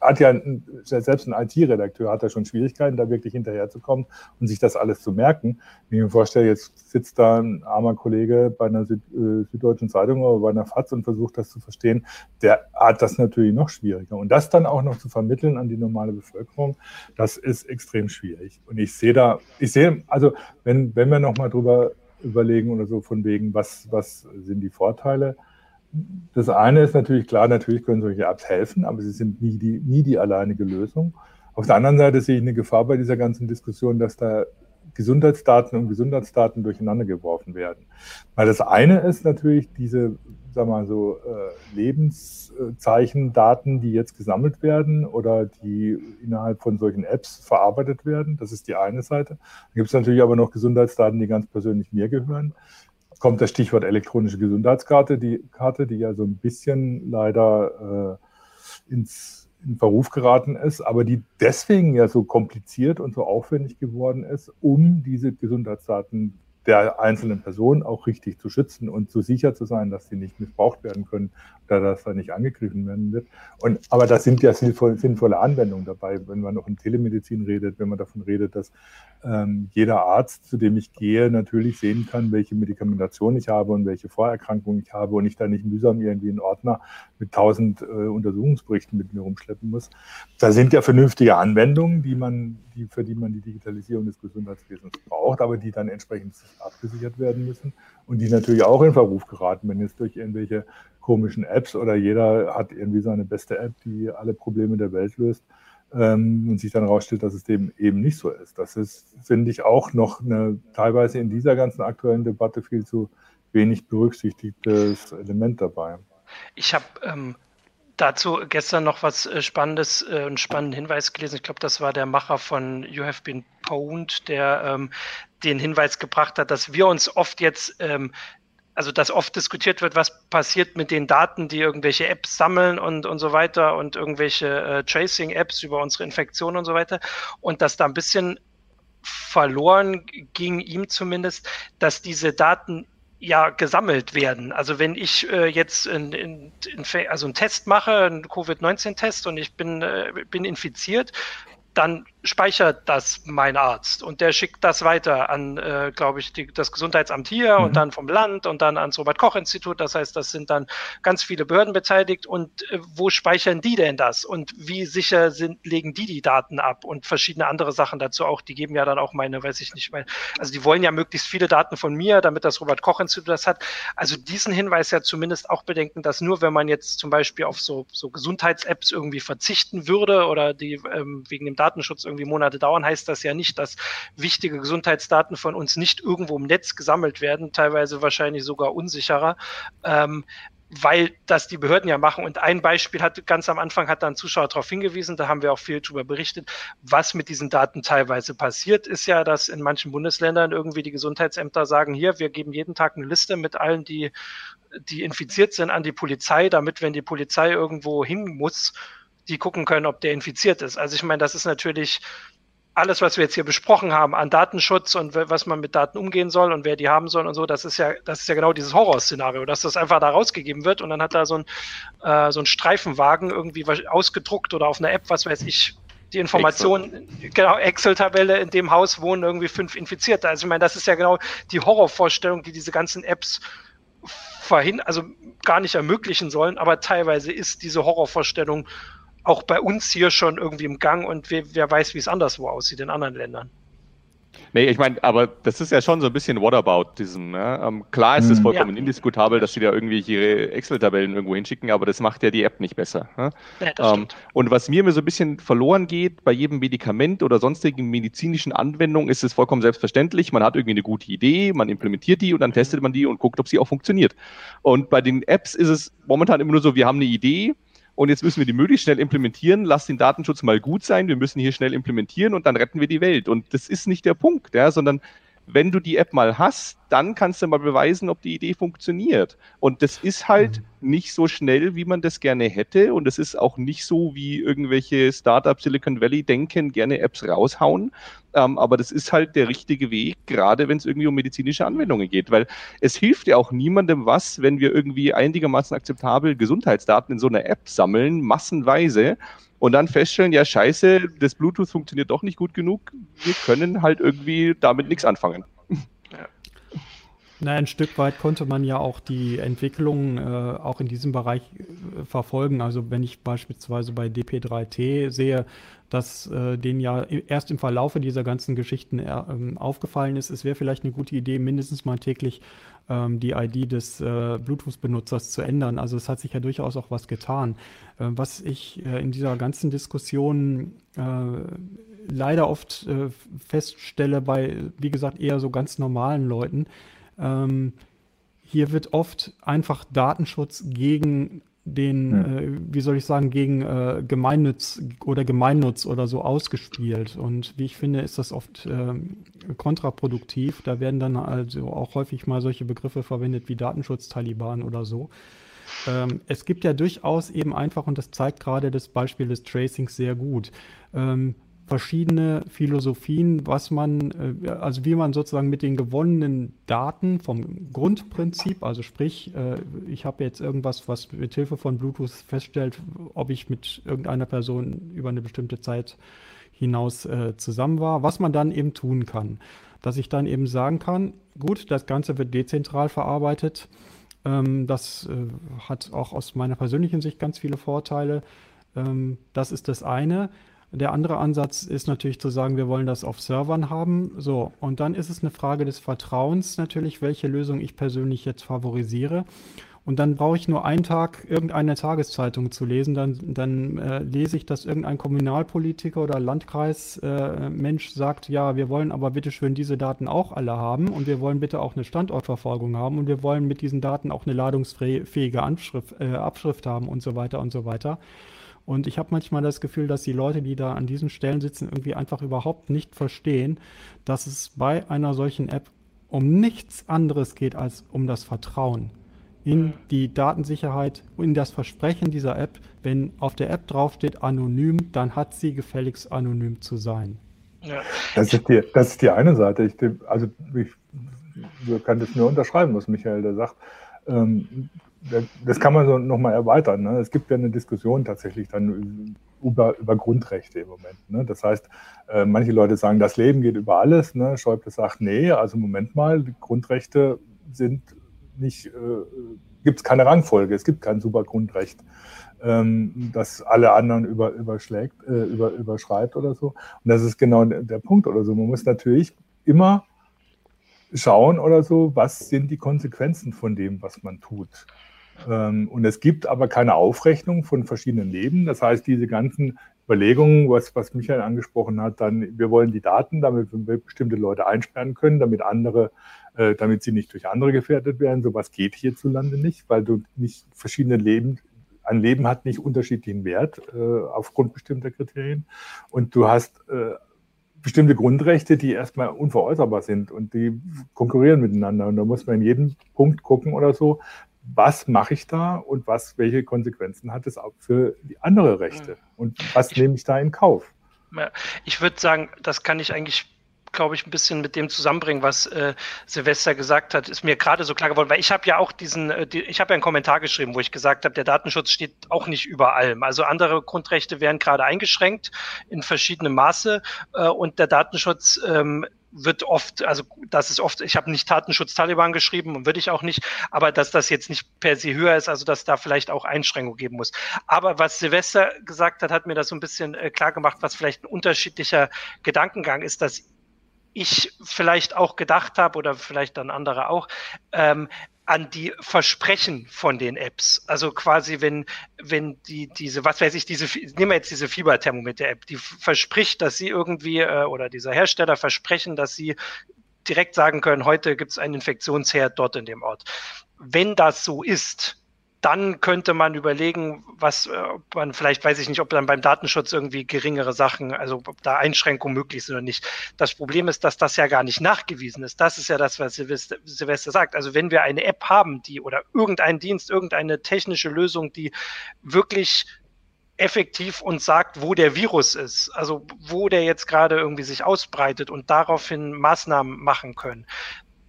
hat ja selbst ein IT-Redakteur hat da schon Schwierigkeiten, da wirklich hinterherzukommen und sich das alles zu merken. Wenn ich mir vorstelle, jetzt sitzt da ein armer Kollege bei einer Süd äh, Süddeutschen Zeitung oder bei einer FAZ und versucht das zu verstehen, der hat das natürlich noch schwieriger. Und das dann auch noch zu vermitteln an die normale Bevölkerung, das ist extrem schwierig. Und ich sehe da, ich sehe, also wenn, wenn wir nochmal drüber überlegen oder so von wegen, was, was sind die Vorteile, das eine ist natürlich klar, natürlich können solche Apps helfen, aber sie sind nie die, nie die alleinige Lösung. Auf der anderen Seite sehe ich eine Gefahr bei dieser ganzen Diskussion, dass da Gesundheitsdaten und Gesundheitsdaten durcheinander geworfen werden. Weil das eine ist natürlich diese, sag mal so, äh, Lebenszeichendaten, die jetzt gesammelt werden oder die innerhalb von solchen Apps verarbeitet werden. Das ist die eine Seite. Dann gibt es natürlich aber noch Gesundheitsdaten, die ganz persönlich mir gehören kommt das Stichwort elektronische Gesundheitskarte, die Karte, die ja so ein bisschen leider äh, ins, in Verruf geraten ist, aber die deswegen ja so kompliziert und so aufwendig geworden ist, um diese Gesundheitsdaten der einzelnen Person auch richtig zu schützen und so sicher zu sein, dass sie nicht missbraucht werden können oder dass da nicht angegriffen werden wird. Und, aber da sind ja sinnvoll, sinnvolle Anwendungen dabei, wenn man noch in Telemedizin redet, wenn man davon redet, dass ähm, jeder Arzt, zu dem ich gehe, natürlich sehen kann, welche Medikamentation ich habe und welche Vorerkrankungen ich habe und ich da nicht mühsam irgendwie einen Ordner mit tausend äh, Untersuchungsberichten mit mir rumschleppen muss. Da sind ja vernünftige Anwendungen, die man, die, für die man die Digitalisierung des Gesundheitswesens braucht, aber die dann entsprechend abgesichert werden müssen und die natürlich auch in Verruf geraten, wenn jetzt durch irgendwelche komischen Apps oder jeder hat irgendwie seine beste App, die alle Probleme der Welt löst ähm, und sich dann herausstellt, dass es dem eben nicht so ist. Das ist, finde ich, auch noch eine teilweise in dieser ganzen aktuellen Debatte viel zu wenig berücksichtigtes Element dabei. Ich habe ähm, dazu gestern noch was äh, Spannendes, äh, einen spannenden Hinweis gelesen. Ich glaube, das war der Macher von You Have Been Pwned, der ähm, den Hinweis gebracht hat, dass wir uns oft jetzt ähm, also dass oft diskutiert wird, was passiert mit den Daten, die irgendwelche Apps sammeln und, und so weiter und irgendwelche äh, Tracing-Apps über unsere Infektion und so weiter. Und dass da ein bisschen verloren ging ihm zumindest, dass diese Daten ja gesammelt werden. Also wenn ich äh, jetzt in, in, in, also einen Test mache, einen Covid-19-Test und ich bin, äh, bin infiziert, dann speichert das mein Arzt und der schickt das weiter an, äh, glaube ich, die, das Gesundheitsamt hier mhm. und dann vom Land und dann ans Robert-Koch-Institut. Das heißt, das sind dann ganz viele Behörden beteiligt. Und äh, wo speichern die denn das? Und wie sicher sind, legen die die Daten ab? Und verschiedene andere Sachen dazu auch. Die geben ja dann auch meine, weiß ich nicht, meine, also die wollen ja möglichst viele Daten von mir, damit das Robert-Koch-Institut das hat. Also diesen Hinweis ja zumindest auch bedenken, dass nur wenn man jetzt zum Beispiel auf so, so Gesundheits-Apps irgendwie verzichten würde oder die ähm, wegen dem Datenschutz irgendwie Monate dauern, heißt das ja nicht, dass wichtige Gesundheitsdaten von uns nicht irgendwo im Netz gesammelt werden, teilweise wahrscheinlich sogar unsicherer. Ähm, weil das die Behörden ja machen. Und ein Beispiel hat ganz am Anfang hat da ein Zuschauer darauf hingewiesen, da haben wir auch viel darüber berichtet, was mit diesen Daten teilweise passiert, ist ja, dass in manchen Bundesländern irgendwie die Gesundheitsämter sagen, hier, wir geben jeden Tag eine Liste mit allen, die, die infiziert sind, an die Polizei, damit, wenn die Polizei irgendwo hin muss, die gucken können, ob der infiziert ist. Also ich meine, das ist natürlich alles, was wir jetzt hier besprochen haben an Datenschutz und was man mit Daten umgehen soll und wer die haben soll und so, das ist ja, das ist ja genau dieses Horrorszenario, dass das einfach da rausgegeben wird und dann hat da so ein, äh, so ein Streifenwagen irgendwie ausgedruckt oder auf einer App, was weiß ich, die Information, Excel. genau, Excel-Tabelle, in dem Haus wohnen irgendwie fünf Infizierte. Also ich meine, das ist ja genau die Horrorvorstellung, die diese ganzen Apps verhindern, also gar nicht ermöglichen sollen, aber teilweise ist diese Horrorvorstellung auch bei uns hier schon irgendwie im Gang und wer, wer weiß, wie es anderswo aussieht in anderen Ländern. Nee, ich meine, aber das ist ja schon so ein bisschen Whataboutism. Ne? Ähm, klar ist es hm. vollkommen ja. indiskutabel, dass sie da irgendwelche Excel-Tabellen irgendwo hinschicken, aber das macht ja die App nicht besser. Ne? Ja, ähm, und was mir immer so ein bisschen verloren geht, bei jedem Medikament oder sonstigen medizinischen Anwendung ist es vollkommen selbstverständlich. Man hat irgendwie eine gute Idee, man implementiert die und dann testet man die und guckt, ob sie auch funktioniert. Und bei den Apps ist es momentan immer nur so, wir haben eine Idee, und jetzt müssen wir die möglichst schnell implementieren. Lass den Datenschutz mal gut sein. Wir müssen hier schnell implementieren und dann retten wir die Welt. Und das ist nicht der Punkt, ja, sondern wenn du die App mal hast, dann kannst du mal beweisen, ob die Idee funktioniert. Und das ist halt mhm. nicht so schnell, wie man das gerne hätte. Und es ist auch nicht so, wie irgendwelche Startup Silicon Valley denken, gerne Apps raushauen. Ähm, aber das ist halt der richtige Weg, gerade wenn es irgendwie um medizinische Anwendungen geht. Weil es hilft ja auch niemandem was, wenn wir irgendwie einigermaßen akzeptabel Gesundheitsdaten in so einer App sammeln, massenweise und dann feststellen, ja scheiße, das Bluetooth funktioniert doch nicht gut genug, wir können halt irgendwie damit nichts anfangen. Na, ein Stück weit konnte man ja auch die Entwicklung äh, auch in diesem Bereich äh, verfolgen. Also wenn ich beispielsweise bei DP3T sehe, dass äh, denen ja erst im Verlaufe dieser ganzen Geschichten äh, aufgefallen ist, es wäre vielleicht eine gute Idee, mindestens mal täglich ähm, die ID des äh, Bluetooth-Benutzers zu ändern. Also es hat sich ja durchaus auch was getan. Äh, was ich äh, in dieser ganzen Diskussion äh, leider oft äh, feststelle bei, wie gesagt, eher so ganz normalen Leuten, ähm, hier wird oft einfach Datenschutz gegen den, hm. äh, wie soll ich sagen, gegen äh, Gemeinnutz oder Gemeinnutz oder so ausgespielt. Und wie ich finde, ist das oft äh, kontraproduktiv. Da werden dann also auch häufig mal solche Begriffe verwendet wie Datenschutz-Taliban oder so. Ähm, es gibt ja durchaus eben einfach, und das zeigt gerade das Beispiel des Tracings sehr gut, ähm, verschiedene Philosophien, was man, äh, also wie man sozusagen mit den gewonnenen Daten vom Grundprinzip, also sprich, äh, ich habe jetzt irgendwas, was mit Hilfe von Bluetooth feststellt, ob ich mit irgendeiner Person über eine bestimmte Zeit hinaus äh, zusammen war, was man dann eben tun kann. Dass ich dann eben sagen kann, gut, das Ganze wird dezentral verarbeitet. Ähm, das hat auch aus meiner persönlichen Sicht ganz viele Vorteile. Ähm, das ist das eine. Der andere Ansatz ist natürlich zu sagen, wir wollen das auf Servern haben. So, und dann ist es eine Frage des Vertrauens natürlich, welche Lösung ich persönlich jetzt favorisiere. Und dann brauche ich nur einen Tag irgendeine Tageszeitung zu lesen. Dann, dann äh, lese ich, dass irgendein Kommunalpolitiker oder Landkreismensch äh, sagt, ja, wir wollen aber bitte schön diese Daten auch alle haben und wir wollen bitte auch eine Standortverfolgung haben und wir wollen mit diesen Daten auch eine ladungsfähige Anschrift, äh, Abschrift haben und so weiter und so weiter. Und ich habe manchmal das Gefühl, dass die Leute, die da an diesen Stellen sitzen, irgendwie einfach überhaupt nicht verstehen, dass es bei einer solchen App um nichts anderes geht als um das Vertrauen in mhm. die Datensicherheit, in das Versprechen dieser App. Wenn auf der App draufsteht anonym, dann hat sie gefälligst anonym zu sein. Ja. Das, ist die, das ist die eine Seite. Ich, also ich, ich kann das nur unterschreiben, was Michael da sagt. Ähm, das kann man so nochmal erweitern. Ne? Es gibt ja eine Diskussion tatsächlich dann über, über Grundrechte im Moment. Ne? Das heißt, äh, manche Leute sagen, das Leben geht über alles. Ne? Schäuble sagt, nee, also Moment mal, Grundrechte sind nicht, äh, gibt es keine Rangfolge, es gibt kein Supergrundrecht, ähm, das alle anderen über, überschlägt, äh, über, überschreibt oder so. Und das ist genau der Punkt oder so. Man muss natürlich immer schauen oder so, was sind die Konsequenzen von dem, was man tut. Ähm, und es gibt aber keine Aufrechnung von verschiedenen Leben. Das heißt, diese ganzen Überlegungen, was, was Michael angesprochen hat, dann, wir wollen die Daten, damit wir bestimmte Leute einsperren können, damit andere, äh, damit sie nicht durch andere gefährdet werden. Sowas geht hierzulande nicht, weil du nicht verschiedene Leben, ein Leben hat nicht unterschiedlichen Wert äh, aufgrund bestimmter Kriterien. Und du hast äh, bestimmte Grundrechte, die erstmal unveräußerbar sind und die konkurrieren miteinander. Und da muss man in jedem Punkt gucken oder so, was mache ich da und was, welche Konsequenzen hat es auch für die andere Rechte und was nehme ich da in Kauf? Ich würde sagen, das kann ich eigentlich glaube ich, ein bisschen mit dem zusammenbringen, was äh, Silvester gesagt hat, ist mir gerade so klar geworden, weil ich habe ja auch diesen, äh, die, ich habe ja einen Kommentar geschrieben, wo ich gesagt habe, der Datenschutz steht auch nicht über allem. Also andere Grundrechte werden gerade eingeschränkt in verschiedenem Maße äh, und der Datenschutz ähm, wird oft, also das ist oft, ich habe nicht Datenschutz Taliban geschrieben und würde ich auch nicht, aber dass das jetzt nicht per se höher ist, also dass da vielleicht auch Einschränkungen geben muss. Aber was Silvester gesagt hat, hat mir das so ein bisschen äh, klar gemacht, was vielleicht ein unterschiedlicher Gedankengang ist, dass ich vielleicht auch gedacht habe oder vielleicht dann andere auch, ähm, an die Versprechen von den Apps. Also quasi, wenn, wenn die, diese, was weiß ich, diese, nehmen wir jetzt diese Fieberthermometer-App, die verspricht, dass sie irgendwie, äh, oder dieser Hersteller versprechen, dass sie direkt sagen können, heute gibt es einen Infektionsherd dort in dem Ort. Wenn das so ist, dann könnte man überlegen, was äh, man vielleicht, weiß ich nicht, ob dann beim Datenschutz irgendwie geringere Sachen, also ob da Einschränkungen möglich sind oder nicht. Das Problem ist, dass das ja gar nicht nachgewiesen ist. Das ist ja das, was Silvester, Silvester sagt. Also wenn wir eine App haben, die oder irgendein Dienst, irgendeine technische Lösung, die wirklich effektiv uns sagt, wo der Virus ist, also wo der jetzt gerade irgendwie sich ausbreitet und daraufhin Maßnahmen machen können,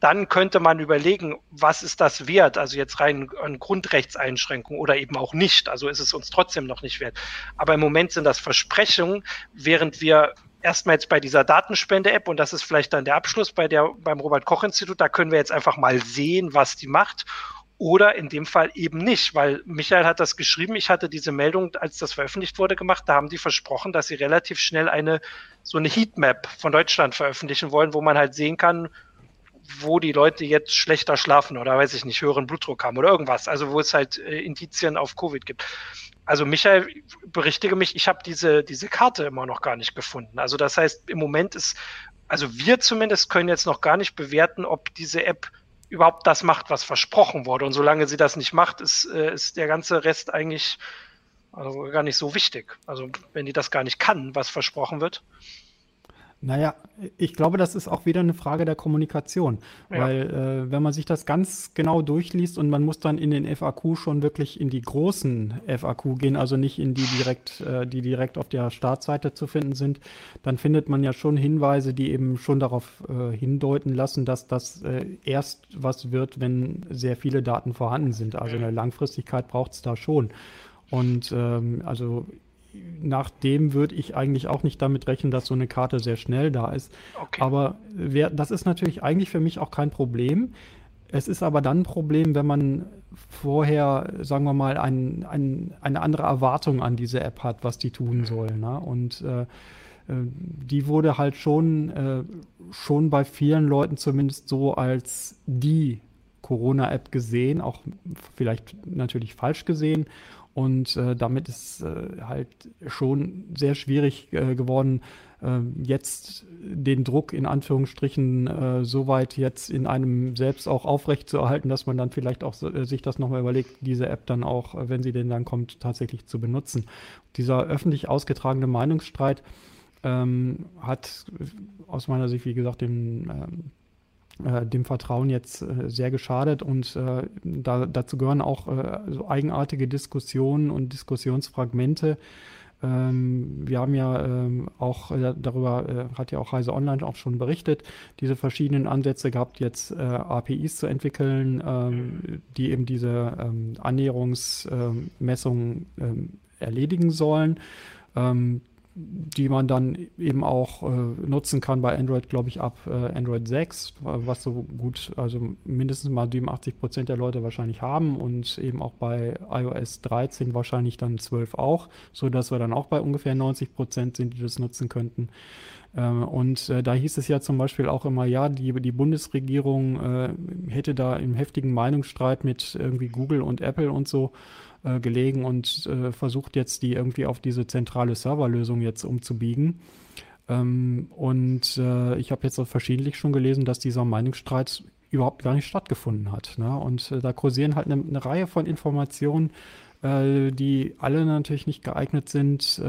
dann könnte man überlegen, was ist das wert? Also jetzt rein an Grundrechtseinschränkungen oder eben auch nicht. Also ist es uns trotzdem noch nicht wert. Aber im Moment sind das Versprechungen, während wir erstmal jetzt bei dieser Datenspende-App, und das ist vielleicht dann der Abschluss bei der, beim Robert-Koch-Institut, da können wir jetzt einfach mal sehen, was die macht. Oder in dem Fall eben nicht, weil Michael hat das geschrieben. Ich hatte diese Meldung, als das veröffentlicht wurde, gemacht. Da haben die versprochen, dass sie relativ schnell eine so eine Heatmap von Deutschland veröffentlichen wollen, wo man halt sehen kann, wo die Leute jetzt schlechter schlafen oder weiß ich nicht, höheren Blutdruck haben oder irgendwas. Also wo es halt äh, Indizien auf Covid gibt. Also Michael, berichtige mich, ich habe diese, diese Karte immer noch gar nicht gefunden. Also das heißt, im Moment ist, also wir zumindest können jetzt noch gar nicht bewerten, ob diese App überhaupt das macht, was versprochen wurde. Und solange sie das nicht macht, ist, äh, ist der ganze Rest eigentlich also gar nicht so wichtig. Also wenn die das gar nicht kann, was versprochen wird. Naja, ich glaube, das ist auch wieder eine Frage der Kommunikation. Ja. Weil äh, wenn man sich das ganz genau durchliest und man muss dann in den FAQ schon wirklich in die großen FAQ gehen, also nicht in die direkt, äh, die direkt auf der Startseite zu finden sind, dann findet man ja schon Hinweise, die eben schon darauf äh, hindeuten lassen, dass das äh, erst was wird, wenn sehr viele Daten vorhanden sind. Also eine Langfristigkeit braucht es da schon. Und ähm, also nach dem würde ich eigentlich auch nicht damit rechnen, dass so eine Karte sehr schnell da ist. Okay. Aber wer, das ist natürlich eigentlich für mich auch kein Problem. Es ist aber dann ein Problem, wenn man vorher, sagen wir mal, ein, ein, eine andere Erwartung an diese App hat, was die tun soll. Ne? Und äh, äh, die wurde halt schon, äh, schon bei vielen Leuten zumindest so als die Corona-App gesehen, auch vielleicht natürlich falsch gesehen. Und äh, damit ist äh, halt schon sehr schwierig äh, geworden, äh, jetzt den Druck in Anführungsstrichen äh, so weit jetzt in einem selbst auch aufrecht zu erhalten, dass man dann vielleicht auch äh, sich das nochmal überlegt, diese App dann auch, äh, wenn sie denn dann kommt, tatsächlich zu benutzen. Dieser öffentlich ausgetragene Meinungsstreit ähm, hat aus meiner Sicht, wie gesagt, den ähm, äh, dem Vertrauen jetzt äh, sehr geschadet. Und äh, da, dazu gehören auch äh, so eigenartige Diskussionen und Diskussionsfragmente, Ähm, wir haben ja ähm, auch äh, darüber, hat ja auch Heise Online auch schon berichtet, diese verschiedenen Ansätze gehabt, jetzt APIs zu entwickeln, ähm, die eben diese ähm, Annäherungsmessungen ähm, erledigen sollen. Ähm, die man dann eben auch äh, nutzen kann bei Android, glaube ich, ab äh, Android 6, was so gut, also mindestens mal 87 Prozent der Leute wahrscheinlich haben und eben auch bei iOS 13 wahrscheinlich dann 12 auch, so dass wir dann auch bei ungefähr 90 Prozent sind, die das nutzen könnten. Ähm, und äh, da hieß es ja zum Beispiel auch immer, ja, die, die Bundesregierung äh, hätte da im heftigen Meinungsstreit mit irgendwie Google und Apple und so äh, gelegen und äh, versucht jetzt die irgendwie auf diese zentrale Serverlösung jetzt umzubiegen. Ähm, und äh, ich habe jetzt auch verschiedentlich schon gelesen, dass dieser Meinungsstreit überhaupt gar nicht stattgefunden hat. Ne? Und äh, da kursieren halt eine, eine Reihe von Informationen, äh, die alle natürlich nicht geeignet sind,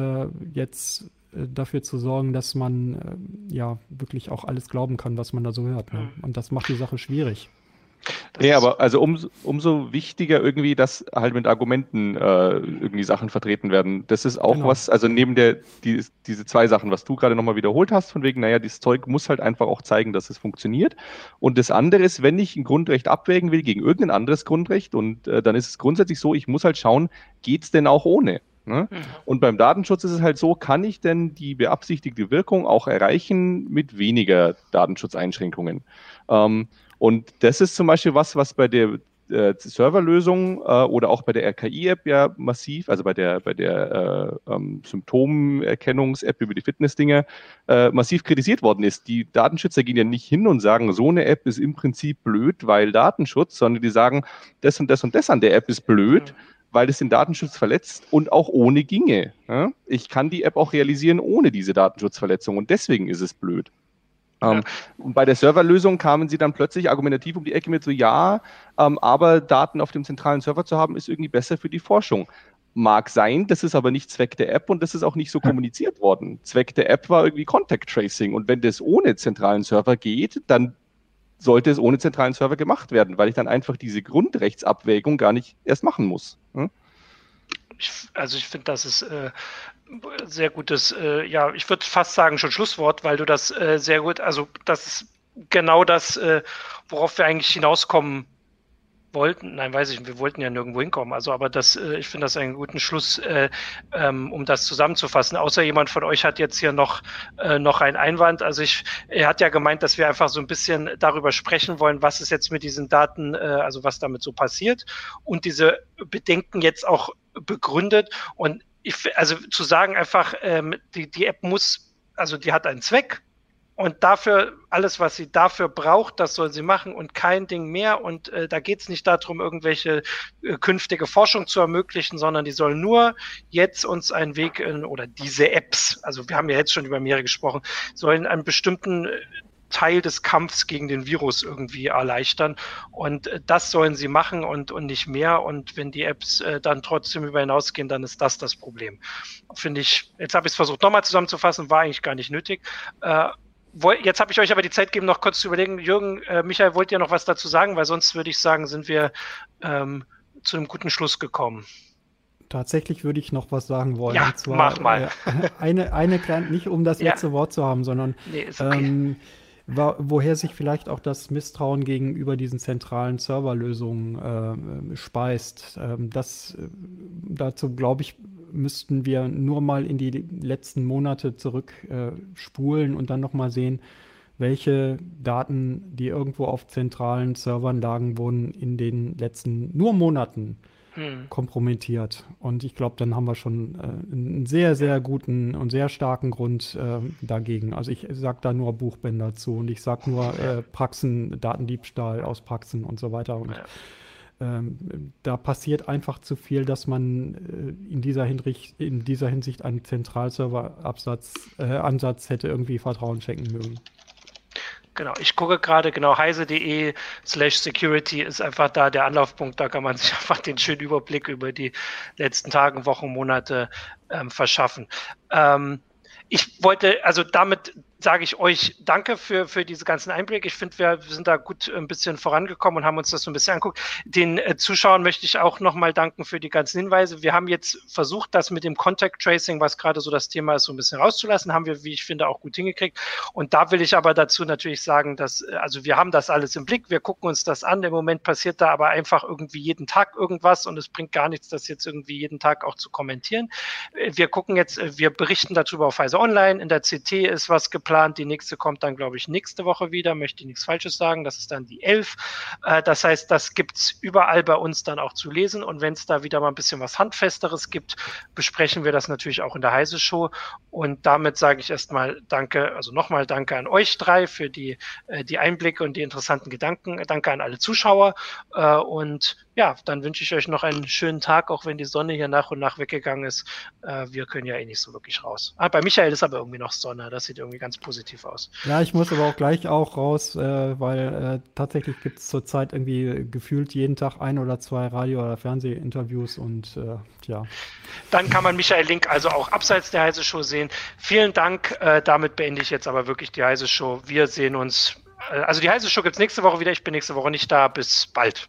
jetzt dafür zu sorgen, dass man ja wirklich auch alles glauben kann, was man da so hört. Ne? Mhm. Und das macht die Sache schwierig. Das nee, aber also um, umso wichtiger irgendwie, dass halt mit Argumenten äh, irgendwie Sachen vertreten werden. Das ist auch genau. was, also neben der, die, diese zwei Sachen, was du gerade nochmal wiederholt hast, von wegen, naja, dieses Zeug muss halt einfach auch zeigen, dass es funktioniert. Und das andere ist, wenn ich ein Grundrecht abwägen will gegen irgendein anderes Grundrecht, und äh, dann ist es grundsätzlich so, ich muss halt schauen, geht es denn auch ohne? Ne? Mhm. Und beim Datenschutz ist es halt so, kann ich denn die beabsichtigte Wirkung auch erreichen mit weniger Datenschutzeinschränkungen? Ähm, und das ist zum Beispiel was, was bei der äh, Serverlösung äh, oder auch bei der RKI-App ja massiv, also bei der, bei der äh, ähm, Symptomerkennungs-App über die Fitness-Dinge, äh, massiv kritisiert worden ist. Die Datenschützer gehen ja nicht hin und sagen, so eine App ist im Prinzip blöd, weil Datenschutz, sondern die sagen, das und das und das an der App ist blöd. Ja weil es den Datenschutz verletzt und auch ohne ginge. Ich kann die App auch realisieren ohne diese Datenschutzverletzung und deswegen ist es blöd. Ähm, ja. Und bei der Serverlösung kamen sie dann plötzlich argumentativ um die Ecke mit so, ja, ähm, aber Daten auf dem zentralen Server zu haben, ist irgendwie besser für die Forschung. Mag sein, das ist aber nicht Zweck der App und das ist auch nicht so kommuniziert worden. Zweck der App war irgendwie Contact Tracing und wenn das ohne zentralen Server geht, dann sollte es ohne zentralen Server gemacht werden, weil ich dann einfach diese Grundrechtsabwägung gar nicht erst machen muss. Hm? Ich, also ich finde, das ist äh, sehr gutes, äh, ja, ich würde fast sagen schon Schlusswort, weil du das äh, sehr gut, also das ist genau das, äh, worauf wir eigentlich hinauskommen wollten. Nein, weiß ich, wir wollten ja nirgendwo hinkommen. Also, aber das, äh, ich finde das einen guten Schluss, äh, ähm, um das zusammenzufassen. Außer jemand von euch hat jetzt hier noch äh, noch einen Einwand. Also ich, er hat ja gemeint, dass wir einfach so ein bisschen darüber sprechen wollen, was ist jetzt mit diesen Daten, also was damit so passiert und diese Bedenken jetzt auch begründet und ich, also zu sagen einfach, ähm, die, die App muss, also die hat einen Zweck und dafür, alles, was sie dafür braucht, das soll sie machen und kein Ding mehr. Und äh, da geht es nicht darum, irgendwelche äh, künftige Forschung zu ermöglichen, sondern die soll nur jetzt uns einen Weg in, oder diese Apps, also wir haben ja jetzt schon über mehrere gesprochen, sollen einen bestimmten äh, Teil des Kampfs gegen den Virus irgendwie erleichtern. Und äh, das sollen sie machen und, und nicht mehr. Und wenn die Apps äh, dann trotzdem über hinausgehen, dann ist das das Problem. Finde ich, jetzt habe ich es versucht nochmal zusammenzufassen, war eigentlich gar nicht nötig. Äh, jetzt habe ich euch aber die Zeit gegeben, noch kurz zu überlegen. Jürgen, äh, Michael, wollt ihr noch was dazu sagen? Weil sonst würde ich sagen, sind wir ähm, zu einem guten Schluss gekommen. Tatsächlich würde ich noch was sagen wollen. Ja, zwar, mach mal. Äh, eine, eine kleine, nicht um das letzte ja. Wort zu haben, sondern nee, okay. ähm, woher sich vielleicht auch das Misstrauen gegenüber diesen zentralen Serverlösungen äh, speist. Ähm, das, äh, dazu glaube ich, müssten wir nur mal in die letzten Monate zurückspulen äh, und dann nochmal sehen, welche Daten, die irgendwo auf zentralen Servern lagen, wurden in den letzten nur Monaten hm. kompromittiert. Und ich glaube, dann haben wir schon äh, einen sehr, sehr guten und sehr starken Grund äh, dagegen. Also ich sage da nur Buchbänder zu und ich sage nur äh, Praxen, Datendiebstahl aus Praxen und so weiter. Und ja. ähm, da passiert einfach zu viel, dass man äh, in, dieser Hinricht, in dieser Hinsicht einen Zentralserver-Ansatz äh, hätte irgendwie Vertrauen schenken mögen. Genau, ich gucke gerade, genau, heise.de slash security ist einfach da der Anlaufpunkt, da kann man *laughs* sich einfach den schönen Überblick über die letzten Tage, Wochen, Monate ähm, verschaffen. Ähm, ich wollte, also damit sage ich euch danke für, für diese ganzen Einblicke. Ich finde, wir sind da gut ein bisschen vorangekommen und haben uns das so ein bisschen anguckt. Den äh, Zuschauern möchte ich auch nochmal danken für die ganzen Hinweise. Wir haben jetzt versucht, das mit dem Contact Tracing, was gerade so das Thema ist, so ein bisschen rauszulassen. Haben wir, wie ich finde, auch gut hingekriegt. Und da will ich aber dazu natürlich sagen, dass, äh, also wir haben das alles im Blick. Wir gucken uns das an. Im Moment passiert da aber einfach irgendwie jeden Tag irgendwas und es bringt gar nichts, das jetzt irgendwie jeden Tag auch zu kommentieren. Äh, wir gucken jetzt, äh, wir berichten darüber auf Weise Online. In der CT ist was geplant geplant. Die nächste kommt dann, glaube ich, nächste Woche wieder. Möchte ich nichts Falsches sagen. Das ist dann die 11. Äh, das heißt, das gibt es überall bei uns dann auch zu lesen. Und wenn es da wieder mal ein bisschen was Handfesteres gibt, besprechen wir das natürlich auch in der Heise Show. Und damit sage ich erstmal Danke, also nochmal Danke an euch drei für die, äh, die Einblicke und die interessanten Gedanken. Danke an alle Zuschauer. Äh, und ja, dann wünsche ich euch noch einen schönen Tag, auch wenn die Sonne hier nach und nach weggegangen ist. Äh, wir können ja eh nicht so wirklich raus. Ah, bei Michael ist aber irgendwie noch Sonne. Das sieht irgendwie ganz positiv aus. Ja, ich muss aber auch gleich auch raus, äh, weil äh, tatsächlich gibt es zurzeit irgendwie gefühlt jeden Tag ein oder zwei Radio- oder Fernsehinterviews und äh, ja. Dann kann man Michael Link also auch abseits der Heise Show sehen. Vielen Dank. Äh, damit beende ich jetzt aber wirklich die Heise Show. Wir sehen uns. Äh, also die Heise Show gibt es nächste Woche wieder. Ich bin nächste Woche nicht da. Bis bald.